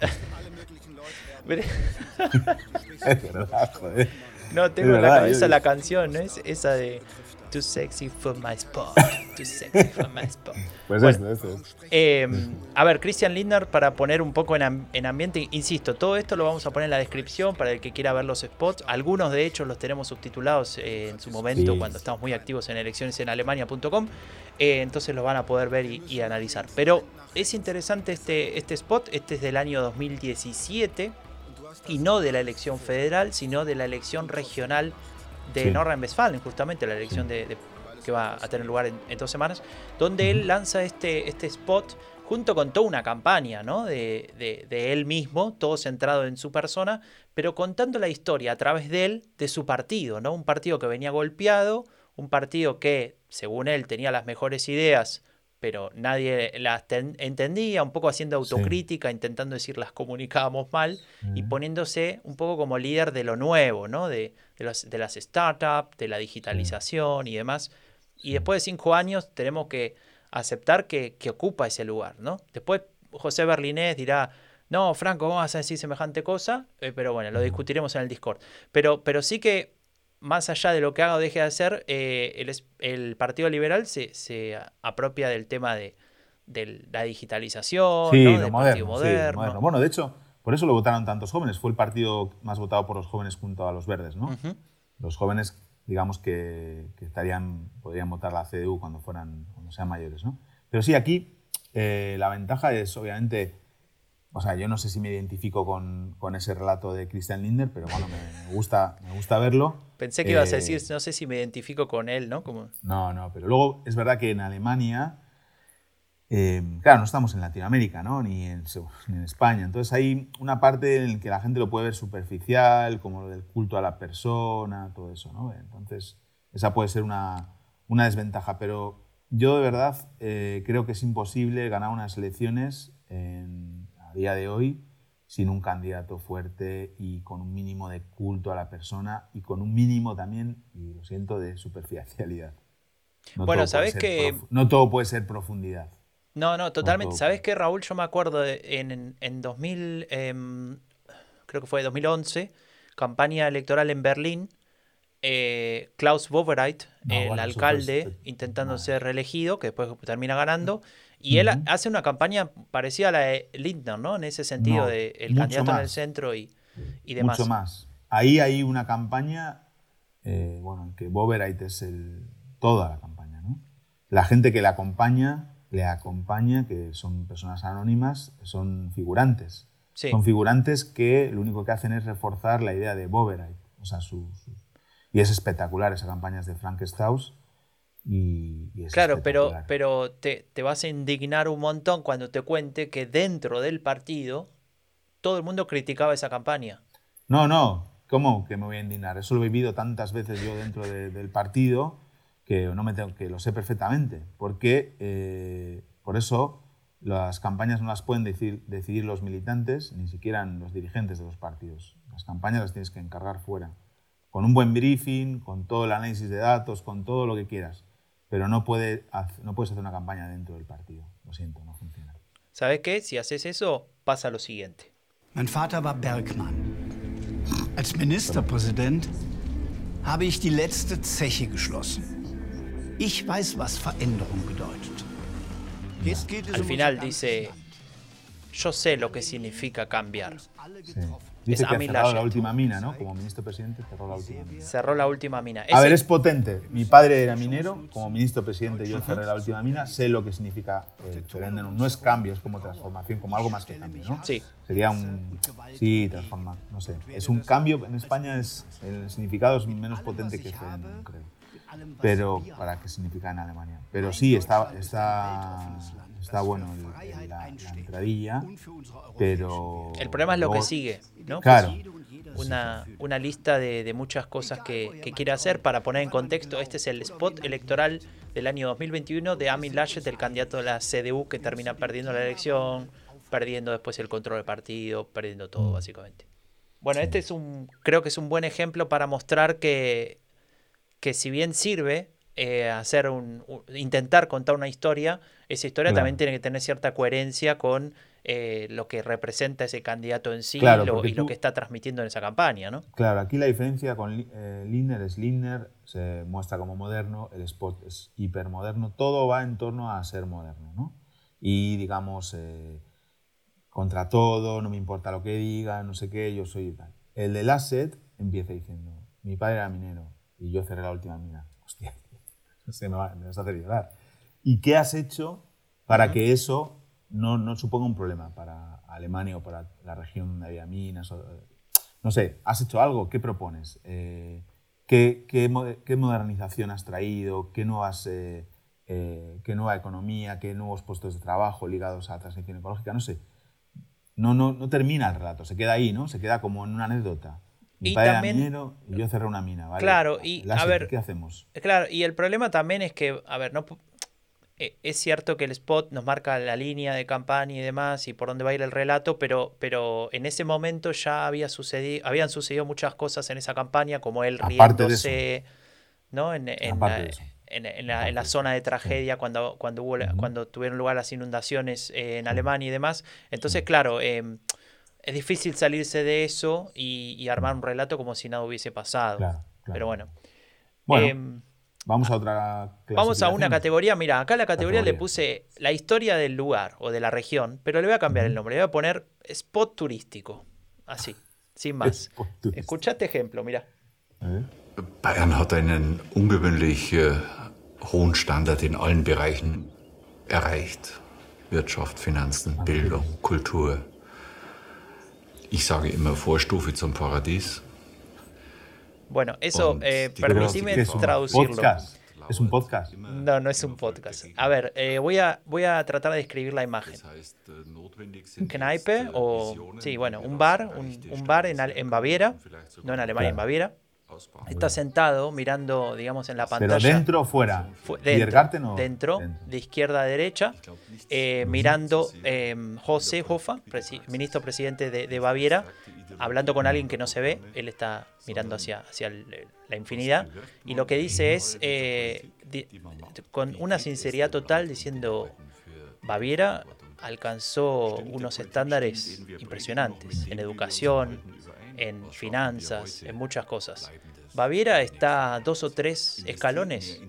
es verdad, joder. No, tengo en la cabeza la canción, ¿no? Es esa de Too sexy for my spot. Too sexy for my spot. Pues esto, esto. Em, a ver, Christian Lindner, para poner un poco en, ambiente, insisto, todo esto lo vamos a poner en la descripción para el que quiera ver los spots. Algunos de ellos los tenemos subtitulados eh, en su momento cuando estamos muy activos en elecciones en alemania.com. Eh, entonces los van a poder ver y, analizar. Pero es interesante este, este spot. Este es del año 2017 y no de la elección federal, sino de la elección regional de sí. Nordrhein-Westfalen, justamente la elección de, que va a tener lugar en, dos semanas, donde él lanza este, este spot junto con toda una campaña ¿no? de, de, él mismo, todo centrado en su persona, pero contando la historia a través de él, de su partido, ¿no? un partido que venía golpeado, un partido que, según él, tenía las mejores ideas, pero nadie las entendía, un poco haciendo autocrítica, intentando decir las comunicábamos mal y poniéndose un poco como líder de lo nuevo, ¿no? de, de, de las startups, de la digitalización y demás. Y después de cinco años tenemos que aceptar que, que ocupa ese lugar. ¿no? Después José Berlinés dirá, no, Franco, ¿cómo vas a decir semejante cosa? Eh, pero bueno, lo discutiremos en el Discord. Pero, pero sí que más allá de lo que haga o deje de hacer, eh, el, Partido Liberal se, apropia del tema de, la digitalización, sí, del moderno, moderno. Bueno, de hecho, por eso lo votaron tantos jóvenes. Fue el partido más votado por los jóvenes junto a los verdes, ¿no? Los jóvenes, digamos, que, estarían, podrían votar la CDU cuando, fueran, cuando sean mayores, ¿no? Pero sí, aquí eh, la ventaja es, obviamente, o sea, yo no sé si me identifico con, con ese relato de Christian Lindner, pero bueno, me, gusta, me gusta verlo. Pensé que ibas a decir, eh, no sé si me identifico con él, ¿no? Como... No, no, pero luego es verdad que en Alemania, eh, claro, no estamos en Latinoamérica, ¿no? Ni en, ni en, España. Entonces hay una parte en la que la gente lo puede ver superficial, como lo del culto a la persona, todo eso, ¿no? Entonces, esa puede ser una, una desventaja, pero yo de verdad eh, creo que es imposible ganar unas elecciones en día de hoy sin un candidato fuerte y con un mínimo de culto a la persona y con un mínimo también, y lo siento, de superficialidad. bueno, sabes que... No todo puede ser profundidad. No, no, totalmente. ¿Sabes qué, Raúl? Yo me acuerdo de, en, en 2000, em, creo que fue 2011, campaña electoral en Berlín, eh, Klaus Wowereit, el alcalde, intentando ser reelegido, que después termina ganando, y él hace una campaña parecida a la de Lindner, ¿no? En ese sentido, de el candidato en el centro y, y, demás. Mucho más. Ahí hay una campaña, eh, bueno, que Boberite es el, toda la campaña, ¿no? La gente que le acompaña, le acompaña, que son personas anónimas, son figurantes. Son figurantes que lo único que hacen es reforzar la idea de Boberite. O sea, su, y es espectacular esa campaña de Frank Strauss claro, pero, pero te, vas a indignar un montón cuando te cuente que dentro del partido todo el mundo criticaba esa campaña. No, no, ¿cómo que me voy a indignar? Eso lo he vivido tantas veces yo dentro del partido que, no me tengo, que lo sé perfectamente. Porque eh, por eso las campañas no las pueden decidir, decidir los militantes, ni siquiera los dirigentes de los partidos. Las campañas las tienes que encargar fuera. Con un buen briefing, con todo el análisis de datos, con todo lo que quieras pero no, puede, no puedes hacer una campaña dentro del partido. Lo siento, no funciona. ¿Sabes qué? Si haces eso, pasa lo siguiente. Mein Vater war Bergmann. Als Ministerpräsident habe ich die letzte Zeche geschlossen. Ich weiß, was Veränderung bedeutet. Jetzt geht es Al final dice, yo sé lo que significa cambiar. Sí. Dice que ha cerrado la última mina, ¿no? Como ministro presidente cerró la última mina. Cerró la última mina. A ver, es potente. Mi padre era minero, como ministro presidente yo cerré la última mina, sé lo que significa eh, No es cambio, es como transformación, como algo más que cambio, ¿no? Sí. Sería un... Sí, transformar, no sé. Es un cambio, en España es, el significado es menos potente que Ferendum, creo. Pero, ¿para qué significa en Alemania? Pero sí, está, está está bueno la, entradilla, pero... El problema es lo que sigue, ¿no? Claro. Una, una lista de, muchas cosas que, quiere hacer para poner en contexto. Este es el spot electoral del año 2021 de Amin Laschet, el candidato de la CDU que termina perdiendo la elección, perdiendo después el control del partido, perdiendo todo, mm. básicamente. Bueno, este es un, creo que es un buen ejemplo para mostrar que, que si bien sirve eh, hacer un, intentar contar una historia, esa historia también tiene que tener cierta coherencia con eh, lo que representa ese candidato en sí y lo que está transmitiendo en esa campaña, ¿no? Claro, aquí la diferencia con eh, Lindner es Lindner, se muestra como moderno, el spot es hipermoderno, todo va en torno a ser moderno, ¿no? Y digamos, contra todo, no me importa lo que diga, no sé qué, yo soy tal. El del asset empieza diciendo, mi padre era minero y yo cerré la última mina. Hostia, se me, va, me vas a hacer llorar. ¿Y qué has hecho para que eso no, no, suponga un problema para Alemania o para la región donde había minas? no sé, ¿has hecho algo? ¿Qué propones? Eh, ¿qué, qué, qué modernización has traído? ¿Qué, nuevas, eh, eh, ¿Qué nueva economía? ¿Qué nuevos puestos de trabajo ligados a la transición ecológica? No sé. No, no, no termina el relato, se queda ahí, ¿no? Se queda como en una anécdota. Mi Y padre también- era minero y yo cerré una mina, ¿vale? Claro, y, a ver, ¿Qué hacemos? Claro, y el problema también es que, a ver, no eh, es cierto que el spot nos marca la línea de campaña y demás y por dónde va a ir el relato, pero, pero en ese momento ya había sucedido, habían sucedido muchas cosas en esa campaña, como él Aparte riéndose, ¿no? En, en la, en- en la- en la zona de tragedia cuando, cuando, hubo, cuando tuvieron lugar las inundaciones eh, en Alemania y demás. Entonces, claro, em, es difícil salirse de eso y, y armar un relato como si nada hubiese pasado. Claro, claro. Pero bueno. Bueno, Em, vamos a otra Vamos a una categoría. Mira, acá la categoría le Categoría. puse la historia del lugar o de la región, pero le voy a cambiar el nombre. Le voy a poner spot turístico. Así, sin más. Escucha este ejemplo, mira. Bayern hat einen ungewöhnlich äh, hohen Standard in allen Bereichen erreicht. Wirtschaft, Finanzen, Bildung, Kultur. Ich sage immer Vorstufe zum Paradies. Bueno, eso, eh, permitime ¿qué es un traducirlo. podcast? ¿Es un podcast? No, no es un podcast. A ver, eh, voy, a, voy a tratar de describir la imagen. Äh, Kneipe äh, o, sí, bueno, un bar, un, un bar en, en Baviera, no en Alemania, en. Baviera. Está sentado mirando, digamos, en la ¿Pero pantalla. dentro o fuera? Fu- ¿Biergarten dentro, o- dentro, de izquierda a derecha, eh, mirando eh, José Hofa, presi- ministro presidente de, de Baviera, hablando con alguien que no se ve, él está mirando hacia, hacia el- la infinidad, y lo que dice es, eh, di- con una sinceridad total, diciendo, Baviera alcanzó unos estándares impresionantes en educación, en finanzas, en muchas cosas. Baviera está dos o tres escalones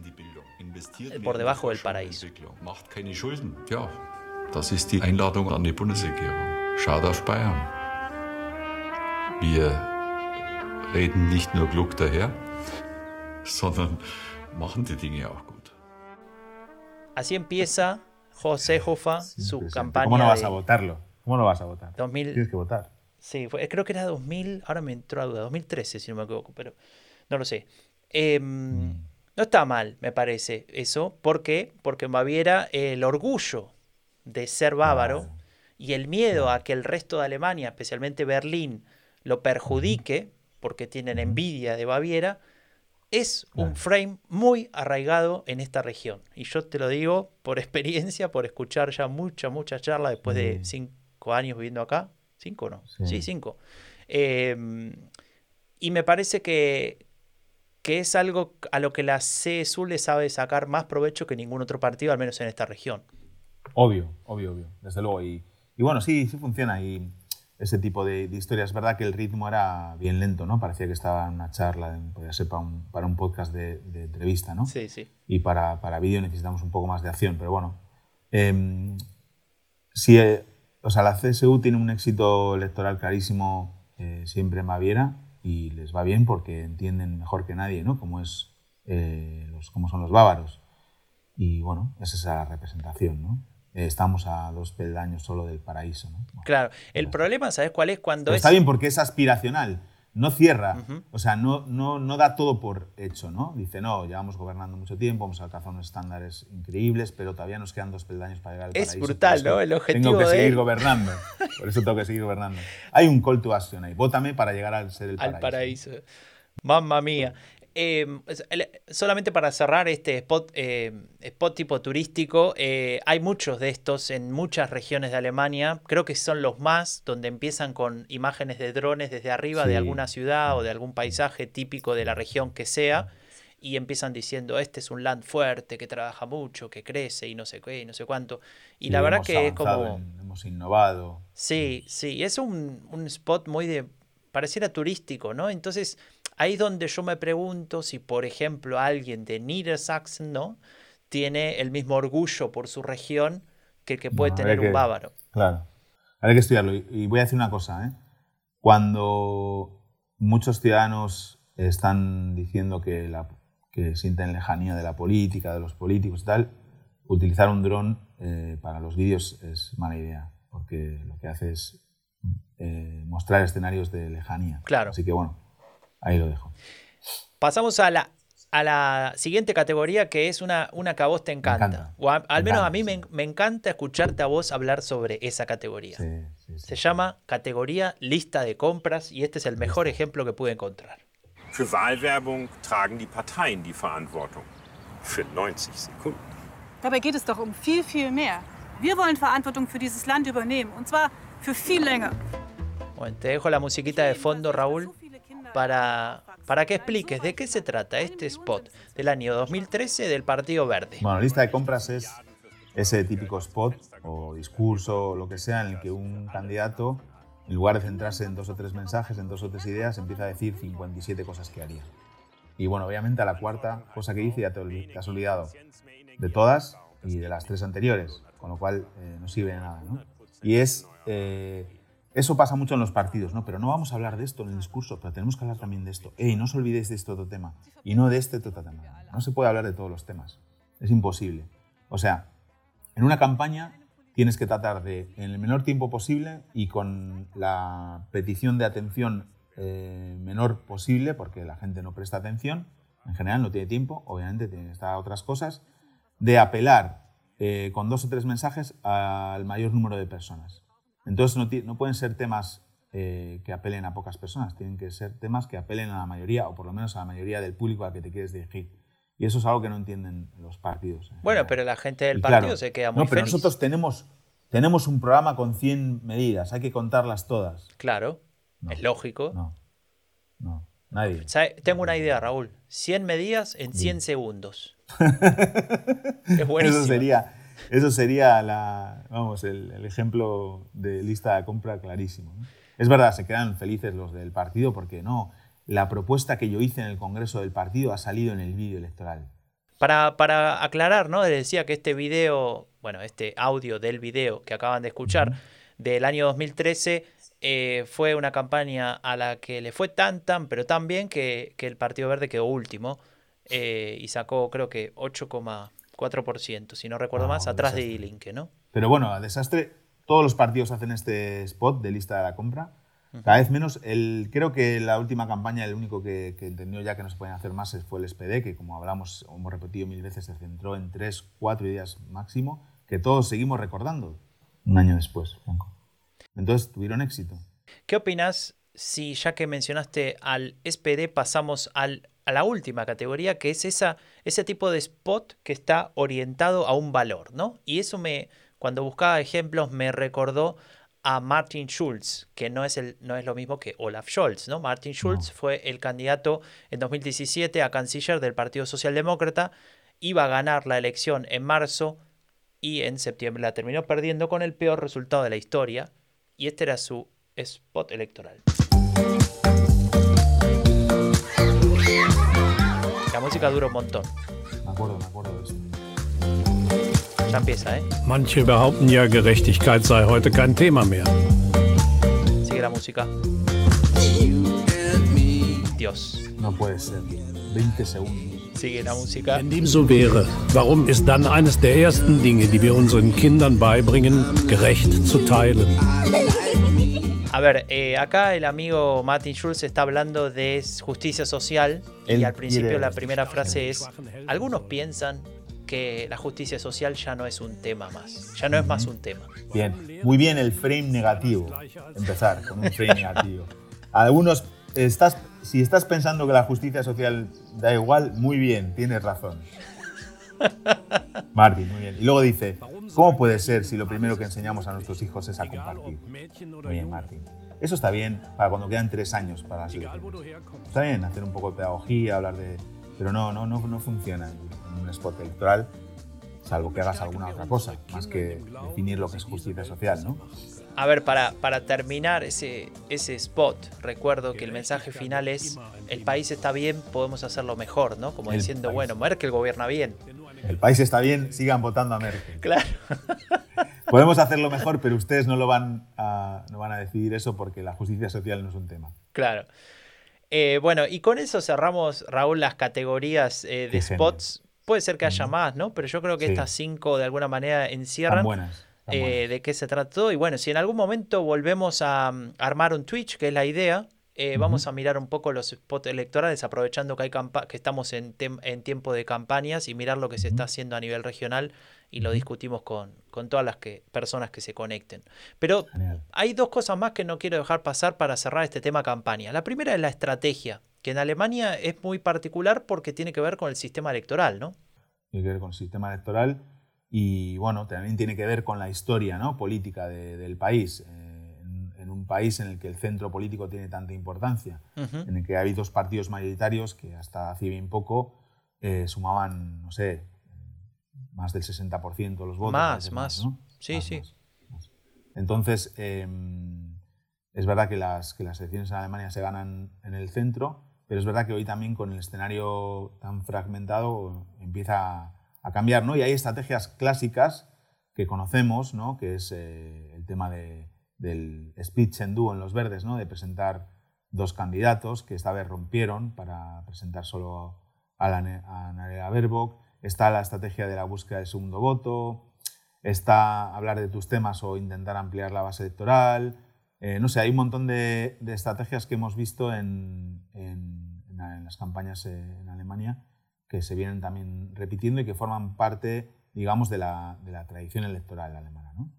por debajo del paraíso. Das ist die Einladung an die Bundesregierung. Schaut auf Bayern. Wir reden nicht nur klug daher, sondern machen die Dinge auch gut. Así empieza José Hofa su campaña ¿Cómo no vas a votarlo? ¿Cómo no vas a votar? 2000. Tienes que votar. Sí, fue- creo que era 2000, ahora me entró a duda, 2013 si no me equivoco, pero no lo sé. Em, no está mal, me parece eso. ¿Por qué? Porque en Baviera el orgullo de ser bávaro y el miedo a que el resto de Alemania, especialmente Berlín, lo perjudique, porque tienen envidia de Baviera, es un frame muy arraigado en esta región. Y yo te lo digo por experiencia, por escuchar ya mucha, mucha charla después de cinco años viviendo acá. ¿Cinco no? Sí. Sí, cinco. Eh, y me parece que, que es algo a lo que la CSU le sabe sacar más provecho que ningún otro partido, al menos en esta región. Obvio, obvio, obvio, desde luego. Y, y bueno, sí, sí funciona. Y ese tipo de, de historia. Es verdad que el ritmo era bien lento, ¿no? Parecía que estaba en una charla, podría ser para un, para un podcast de, de entrevista, ¿no? Sí, sí. Y para, para vídeo necesitamos un poco más de acción, pero bueno. em, sí, eh, o sea, la CSU tiene un éxito electoral clarísimo eh, siempre en Baviera y les va bien porque entienden mejor que nadie, ¿no? Cómo, es, eh, los, cómo son los bávaros. Y bueno, esa es la representación, ¿no? Eh, estamos a dos peldaños solo del paraíso, ¿no? Bueno, Claro. El problema, ¿sabes cuál es? Cuando pero es. está bien porque es aspiracional, no cierra, o sea, no, no, no da todo por hecho, ¿no? Dice, no, llevamos gobernando mucho tiempo, hemos alcanzado unos estándares increíbles, pero todavía nos quedan dos peldaños para llegar al Es paraíso. brutal, por eso ¿no? El objetivo Tengo que de seguir gobernando, por eso tengo que seguir gobernando. Hay un call to action ahí, vótame para llegar al ser el paraíso. al paraíso. Mamma mía. Eh, el- solamente para cerrar este spot, eh, spot tipo turístico, eh, hay muchos de estos en muchas regiones de Alemania. Creo que son los más, donde empiezan con imágenes de drones desde arriba de alguna ciudad o de algún paisaje típico de la región que sea. Y empiezan diciendo, este es un land fuerte, que trabaja mucho, que crece y no sé qué, y no sé cuánto. Y la verdad que es como... en- hemos innovado. Sí, sí, es un, un spot muy de, pareciera turístico, ¿no? Entonces, ahí es donde yo me pregunto si, por ejemplo, alguien de Niedersachsen, ¿no? Tiene el mismo orgullo por su región que el que puede No, tener un bávaro. Claro. Habrá que estudiarlo. Y- Y voy a decir una cosa, ¿eh? Cuando muchos ciudadanos están diciendo que, la, que sienten lejanía de la política, de los políticos y tal, utilizar un dron eh, para los vídeos es mala idea, porque lo que hace es eh, mostrar escenarios de lejanía. Claro. Así que bueno, ahí lo dejo. Pasamos a la, a la siguiente categoría que es una, una que a vos te encanta. encanta. O a- al Me menos a encanta, mí me, sí. me encanta escucharte a vos hablar sobre esa categoría. Sí, sí, sí. Se llama categoría lista de compras y este es el mejor ejemplo que pude encontrar. Für Wahlwerbung tragen die Parteien die Verantwortung. Für 90 Sekunden. Dabei geht es doch um viel, viel mehr. Wir wollen Verantwortung für dieses Land übernehmen. Und zwar für viel länger. Bueno, te dejo la musiquita de fondo, Raúl, para, para que expliques de qué se trata este spot del año 2013 del Partido Verde. Bueno, lista de compras es ese típico spot o discurso o lo que sea en el que un candidato, en lugar de centrarse en dos o tres mensajes, en dos o tres ideas, empieza a decir 57 cosas que haría. Y bueno, obviamente a la cuarta cosa que dice ya te, te has olvidado de todas y de las tres anteriores, con lo cual eh, no sirve de nada. ¿no? Y es... eh, eso pasa mucho en los partidos, ¿no? Pero no vamos a hablar de esto en el discurso, pero tenemos que hablar también de esto. Ey, no os olvidéis de este otro tema. Y no de este otro tema. No se puede hablar de todos los temas. Es imposible. O sea, en una campaña tienes que tratar de, en el menor tiempo posible y con la petición de atención eh, menor posible, porque la gente no presta atención, en general no tiene tiempo, obviamente tiene que estar a otras cosas, de apelar eh, con dos o tres mensajes al mayor número de personas. Entonces no, no pueden ser temas eh, que apelen a pocas personas, tienen que ser temas que apelen a la mayoría, o por lo menos a la mayoría del público al que te quieres dirigir. Y eso es algo que no entienden los partidos. en Bueno, pero la gente del Y partido claro, se queda muy No, pero feliz. nosotros tenemos, tenemos un programa con 100 medidas, hay que contarlas todas. Claro, No. es lógico. No, no, nadie. ¿Sabe? Tengo una idea, Raúl. 100 medidas en 100 segundos. es buenísimo. Eso sería, eso sería la, vamos, el, el ejemplo de lista de compra clarísimo. ¿no? Es verdad, se quedan felices los del partido porque no, la propuesta que yo hice en el Congreso del partido ha salido en el vídeo electoral. Para, para aclarar, ¿no? Les decía que este video, bueno, este audio del video que acaban de escuchar del año 2013 eh, fue una campaña a la que le fue tan, tan, pero tan bien que, que el Partido Verde quedó último eh, y sacó creo que 8,4%, si no recuerdo Ah, más, atrás de desastre. Ilinque, ¿no? Pero bueno, desastre, todos los partidos hacen este spot de lista de la compra. Cada vez menos. El, creo que la última campaña, el único que, que entendió ya que no se pueden hacer más fue el SPD, que como hablamos, hemos repetido mil veces, se centró en tres, cuatro ideas máximo, que todos seguimos recordando un año después, Franco. Entonces tuvieron éxito. ¿Qué opinas si ya que mencionaste al SPD pasamos al, a la última categoría, que es esa, ese tipo de spot que está orientado a un valor, ¿no? Y eso me, cuando buscaba ejemplos, me recordó a Martin Schulz, que no es, el, no es lo mismo que Olaf Scholz, ¿no? Martin Schulz fue el candidato en 2017 a canciller del Partido Socialdemócrata, iba a ganar la elección en marzo y en septiembre la terminó perdiendo con el peor resultado de la historia, y este era su spot electoral. Música dura un montón. Me acuerdo, me acuerdo de eso. Ya empieza, ¿eh? Manche behaupten ja, Gerechtigkeit sei heute kein Thema mehr. Sigue la música. Dios. No puede ser. 20 segundos. Sigue la música. Wenn dem so wäre, warum ist dann eines der ersten Dinge, die wir unseren Kindern beibringen, gerecht zu teilen? A ver, eh, acá el amigo Martin Schulz está hablando de justicia social y al principio la primera frase es, algunos piensan que la justicia social ya no es un tema más, ya no es más un tema. Bien, muy bien el frame negativo. Empezar con un frame negativo. Algunos, estás, si estás pensando que la justicia social da igual, muy bien, tienes razón. Martín, muy bien. Y luego dice, ¿cómo puede ser si lo primero que enseñamos a nuestros hijos es a compartir? Muy bien, Martín. Eso está bien para cuando quedan tres años para las elecciones. Está bien hacer un poco de pedagogía, hablar de... Pero no, no, no, no funciona en un spot electoral, salvo que hagas alguna otra cosa, más que definir lo que es justicia social, ¿no? A ver, para, para terminar ese, ese spot, recuerdo que el mensaje final es, el país está bien, podemos hacerlo mejor, ¿no? Como El diciendo, país. bueno, Merkel gobierna bien. El país está bien, sigan votando a Merkel. Claro. Podemos hacerlo mejor, pero ustedes no lo van a, no van a decidir eso porque la justicia social no es un tema. Claro. Eh, bueno, y con eso cerramos, Raúl, las categorías eh, de spots. Puede ser que haya más, ¿no? Pero yo creo que Sí. estas cinco de alguna manera encierran buenas. están eh, buenas. de qué se trata todo. Y bueno, si en algún momento volvemos a mm, armar un Twitch, que es la idea, eh, vamos a mirar un poco los spots electorales, aprovechando que, hay que estamos en, en, tiempo de campañas y mirar lo que se está haciendo a nivel regional y lo discutimos con, con todas las que, personas que se conecten. Pero hay dos cosas más que no quiero dejar pasar para cerrar este tema campaña. La primera es la estrategia, que en Alemania es muy particular porque tiene que ver con el sistema electoral, ¿no? Tiene que ver con el sistema electoral y, bueno, también tiene que ver con la historia ¿no? política del país. Eh, en, un país en el que el centro político tiene tanta importancia, en el que hay dos partidos mayoritarios que hasta hace bien poco eh, sumaban, no sé, más del 60% de los votos. Más, más. Sí, sí. Entonces, em, es verdad que las, que las elecciones en Alemania se ganan en el centro, pero es verdad que hoy también con el escenario tan fragmentado empieza a cambiar, ¿no? Y hay estrategias clásicas que conocemos, ¿no? Que es eh, el tema de, del speech en dúo en los verdes, ¿no? De presentar dos candidatos que esta vez rompieron para presentar solo a, la, a Nadia Baerbock está la estrategia de la búsqueda del segundo voto, está hablar de tus temas o intentar ampliar la base electoral. Eh, no sé, hay un montón de, estrategias que hemos visto en, las campañas en Alemania que se vienen también repitiendo y que forman parte, digamos, de la, tradición electoral alemana. ¿no?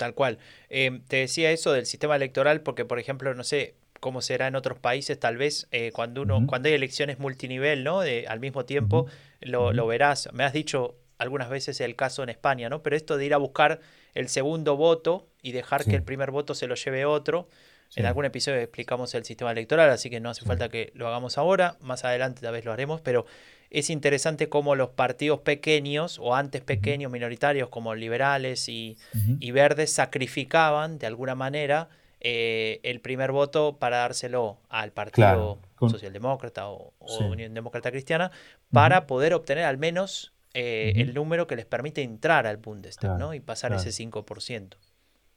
Tal cual. Eh, te decía eso del sistema electoral porque, por ejemplo, no sé, cómo será en otros países, tal vez cuando uno, cuando hay elecciones multinivel, ¿no? De, al mismo tiempo, lo, verás. Me has dicho algunas veces el caso en España, ¿no? Pero esto de ir a buscar el segundo voto y dejar que el primer voto se lo lleve otro. En algún episodio explicamos el sistema electoral, así que no hace falta que lo hagamos ahora. Más adelante tal vez lo haremos, pero es interesante cómo los partidos pequeños o antes pequeños, minoritarios, como liberales y, y verdes, sacrificaban de alguna manera eh, el primer voto para dárselo al Partido Socialdemócrata o, Unión Demócrata Cristiana para poder obtener al menos eh, el número que les permite entrar al Bundestag ¿no? y pasar ese 5%.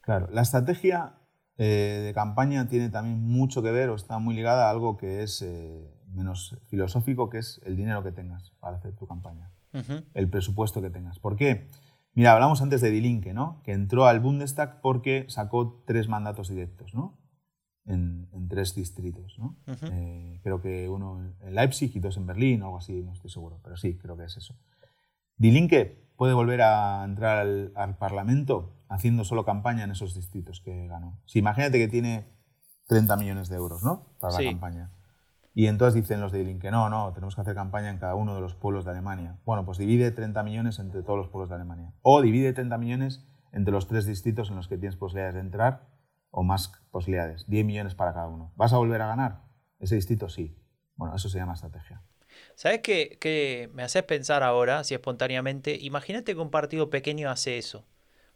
Claro, la estrategia eh, de campaña tiene también mucho que ver o está muy ligada a algo que es menos filosófico, que es el dinero que tengas para hacer tu campaña, el presupuesto que tengas. ¿Por qué? Mira, hablamos antes de Die Linke, ¿no? que entró al Bundestag porque sacó tres mandatos directos ¿no? en, tres distritos. ¿no? Eh, creo que uno en Leipzig y dos en Berlín o algo así, no estoy seguro, pero sí, creo que es eso. Die Linke puede volver a entrar al, Parlamento haciendo solo campaña en esos distritos que ganó. Si imagínate que tiene 30 millones de euros ¿no? para la campaña. Y entonces dicen los de Link que no, no, tenemos que hacer campaña en cada uno de los pueblos de Alemania. Bueno, pues divide 30 millones entre todos los pueblos de Alemania. O divide 30 millones entre los tres distritos en los que tienes posibilidades de entrar o más posibilidades. 10 millones para cada uno. ¿Vas a volver a ganar? Ese distrito sí. Bueno, eso se llama estrategia. ¿Sabes qué, me haces pensar ahora, si espontáneamente? Imagínate que un partido pequeño hace eso.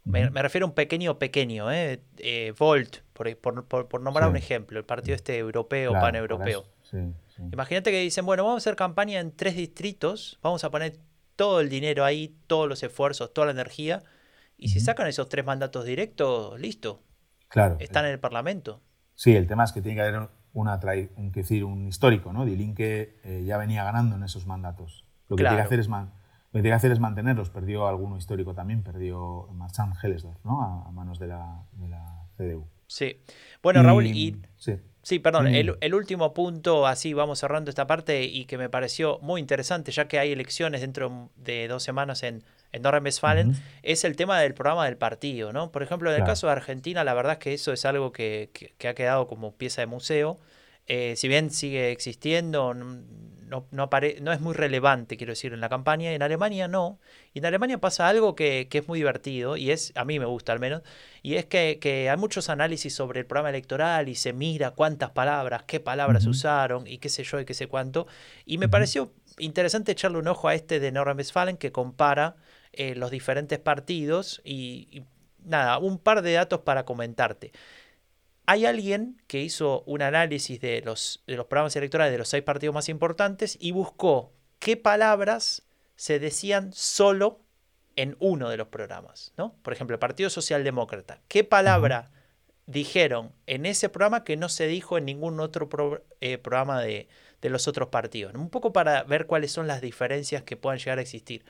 Me, refiero a un pequeño pequeño, ¿eh? eh Volt, por, por, nombrar un ejemplo, el partido este europeo, paneuropeo. Imagínate que dicen, bueno, vamos a hacer campaña en tres distritos, vamos a poner todo el dinero ahí, todos los esfuerzos, toda la energía, y si sacan esos tres mandatos directos, listo. Claro. Están en el Parlamento. Sí, el tema es que tiene que haber una un, decir, un histórico, ¿no? Dilinque eh, ya venía ganando en esos mandatos. Lo que, tiene que hacer es lo que tiene que hacer es mantenerlos. Perdió alguno histórico también, perdió Marchand Hellesdorf, ¿no? A, manos de la, de la CDU. Sí. Bueno, Raúl, y sí. Sí, perdón, el, último punto, así vamos cerrando esta parte y que me pareció muy interesante, ya que hay elecciones dentro de dos semanas en, en Nordrhein-Westfalen, es el tema del programa del partido, ¿no? Por ejemplo, en el caso de Argentina, la verdad es que eso es algo que, que, ha quedado como pieza de museo. Eh, si bien sigue existiendo, no, no, no, es muy relevante, quiero decir, en la campaña. En Alemania no. Y en Alemania pasa algo que, es muy divertido, y es, a mí me gusta al menos, y es que, hay muchos análisis sobre el programa electoral y se mira cuántas palabras, qué palabras usaron, y qué sé yo, y qué sé cuánto. Y me pareció interesante echarle un ojo a este de Nordrhein-Westfalen que compara eh, los diferentes partidos y, y nada, un par de datos para comentarte. Hay alguien que hizo un análisis de los, de los programas electorales de los seis partidos más importantes y buscó qué palabras se decían solo en uno de los programas. ¿no? Por ejemplo, el Partido Socialdemócrata. ¿Qué palabra dijeron en ese programa que no se dijo en ningún otro eh, programa de, de, los otros partidos? Un poco para ver cuáles son las diferencias que puedan llegar a existir.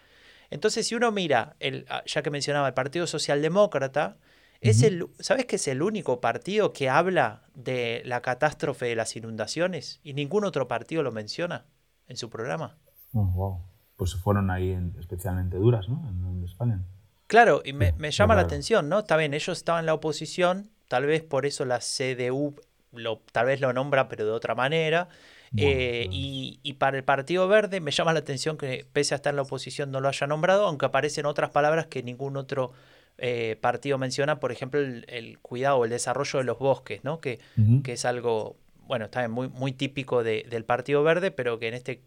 Entonces, si uno mira, el, ah, ya que mencionaba el Partido Socialdemócrata, Es el, ¿Sabes que es el único partido que habla de la catástrofe de las inundaciones y ningún otro partido lo menciona en su programa? Oh, wow. Pues fueron ahí especialmente duras, ¿no? En España. Claro, y me, llama la atención, ¿no? Está bien, ellos estaban en la oposición, tal vez por eso la CDU lo, tal vez lo nombra, pero de otra manera. Eh, y, y, para el Partido Verde me llama la atención que pese a estar en la oposición no lo haya nombrado, aunque aparecen otras palabras que ningún otro eh, partido menciona, por ejemplo, el, cuidado o el desarrollo de los bosques, ¿no? que, que es algo, bueno, está muy, muy típico del Partido Verde, pero que en este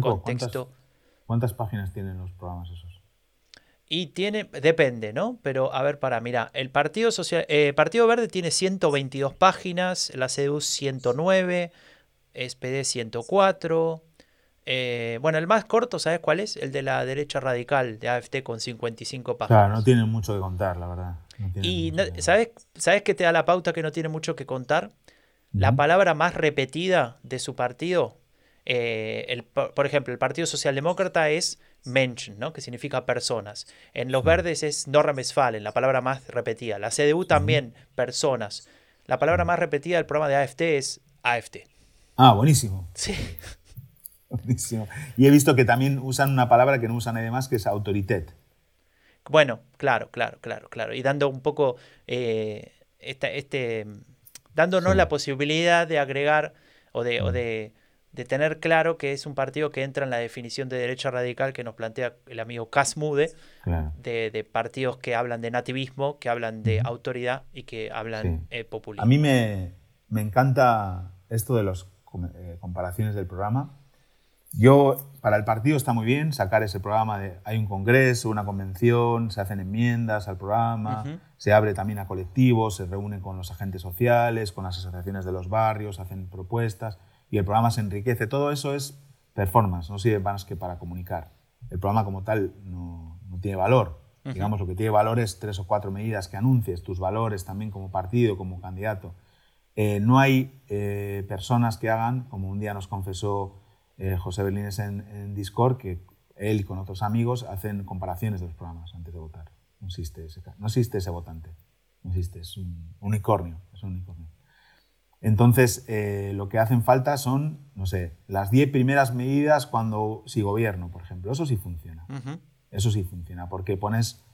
contexto... ¿cuántas, páginas tienen los programas esos? Y tiene, depende, ¿no? Pero a ver, para, mira, el Partido, Social, eh, Partido Verde tiene 122 páginas, la CDU 109, SPD 104, eh, bueno, el más corto, ¿sabes cuál es? El de la derecha radical de AFT con 55 páginas. Claro, no tiene mucho que contar, la verdad. y ¿sabes, ¿sabes qué te da la pauta que no tiene mucho que contar? La palabra más repetida de su partido, eh, el, por ejemplo, el Partido Socialdemócrata es Mensch, ¿no? que significa personas. En los verdes es Nordrhein-Westfalen, la palabra más repetida. La CDU también, personas. La palabra más repetida del programa de AFT es AFT. Ah, buenísimo. Sí. Y he visto que también usan una palabra que no usan nadie más, que es autoritet. Bueno, claro, claro, claro, claro. Y dando un poco, eh, este, dándonos la posibilidad de agregar o de, o mm. de, de, tener claro que es un partido que entra en la definición de derecha radical que nos plantea el amigo Casmude, de, de, partidos que hablan de nativismo, que hablan de autoridad y que hablan eh, populismo. A mí me, me, encanta esto de las eh, comparaciones del programa yo, para el partido está muy bien sacar ese programa de, hay un congreso, una convención, se hacen enmiendas al programa, se abre también a colectivos, se reúnen con los agentes sociales, con las asociaciones de los barrios, hacen propuestas y el programa se enriquece. Todo eso es performance, no sirve más que para comunicar. El programa como tal no, tiene valor. Digamos, lo que tiene valor es tres o cuatro medidas que anuncies, tus valores también como partido, como candidato. Eh, no hay eh, personas que hagan, como un día nos confesó eh, José Berlines en, en, Discord, que él y con otros amigos hacen comparaciones de los programas antes de votar. No existe ese, no existe ese votante, no existe, es un unicornio, es un unicornio. Entonces, eh, lo que hacen falta son, no sé, las 10 primeras medidas cuando si gobierno, por ejemplo. Eso sí funciona. Eso sí funciona, porque pones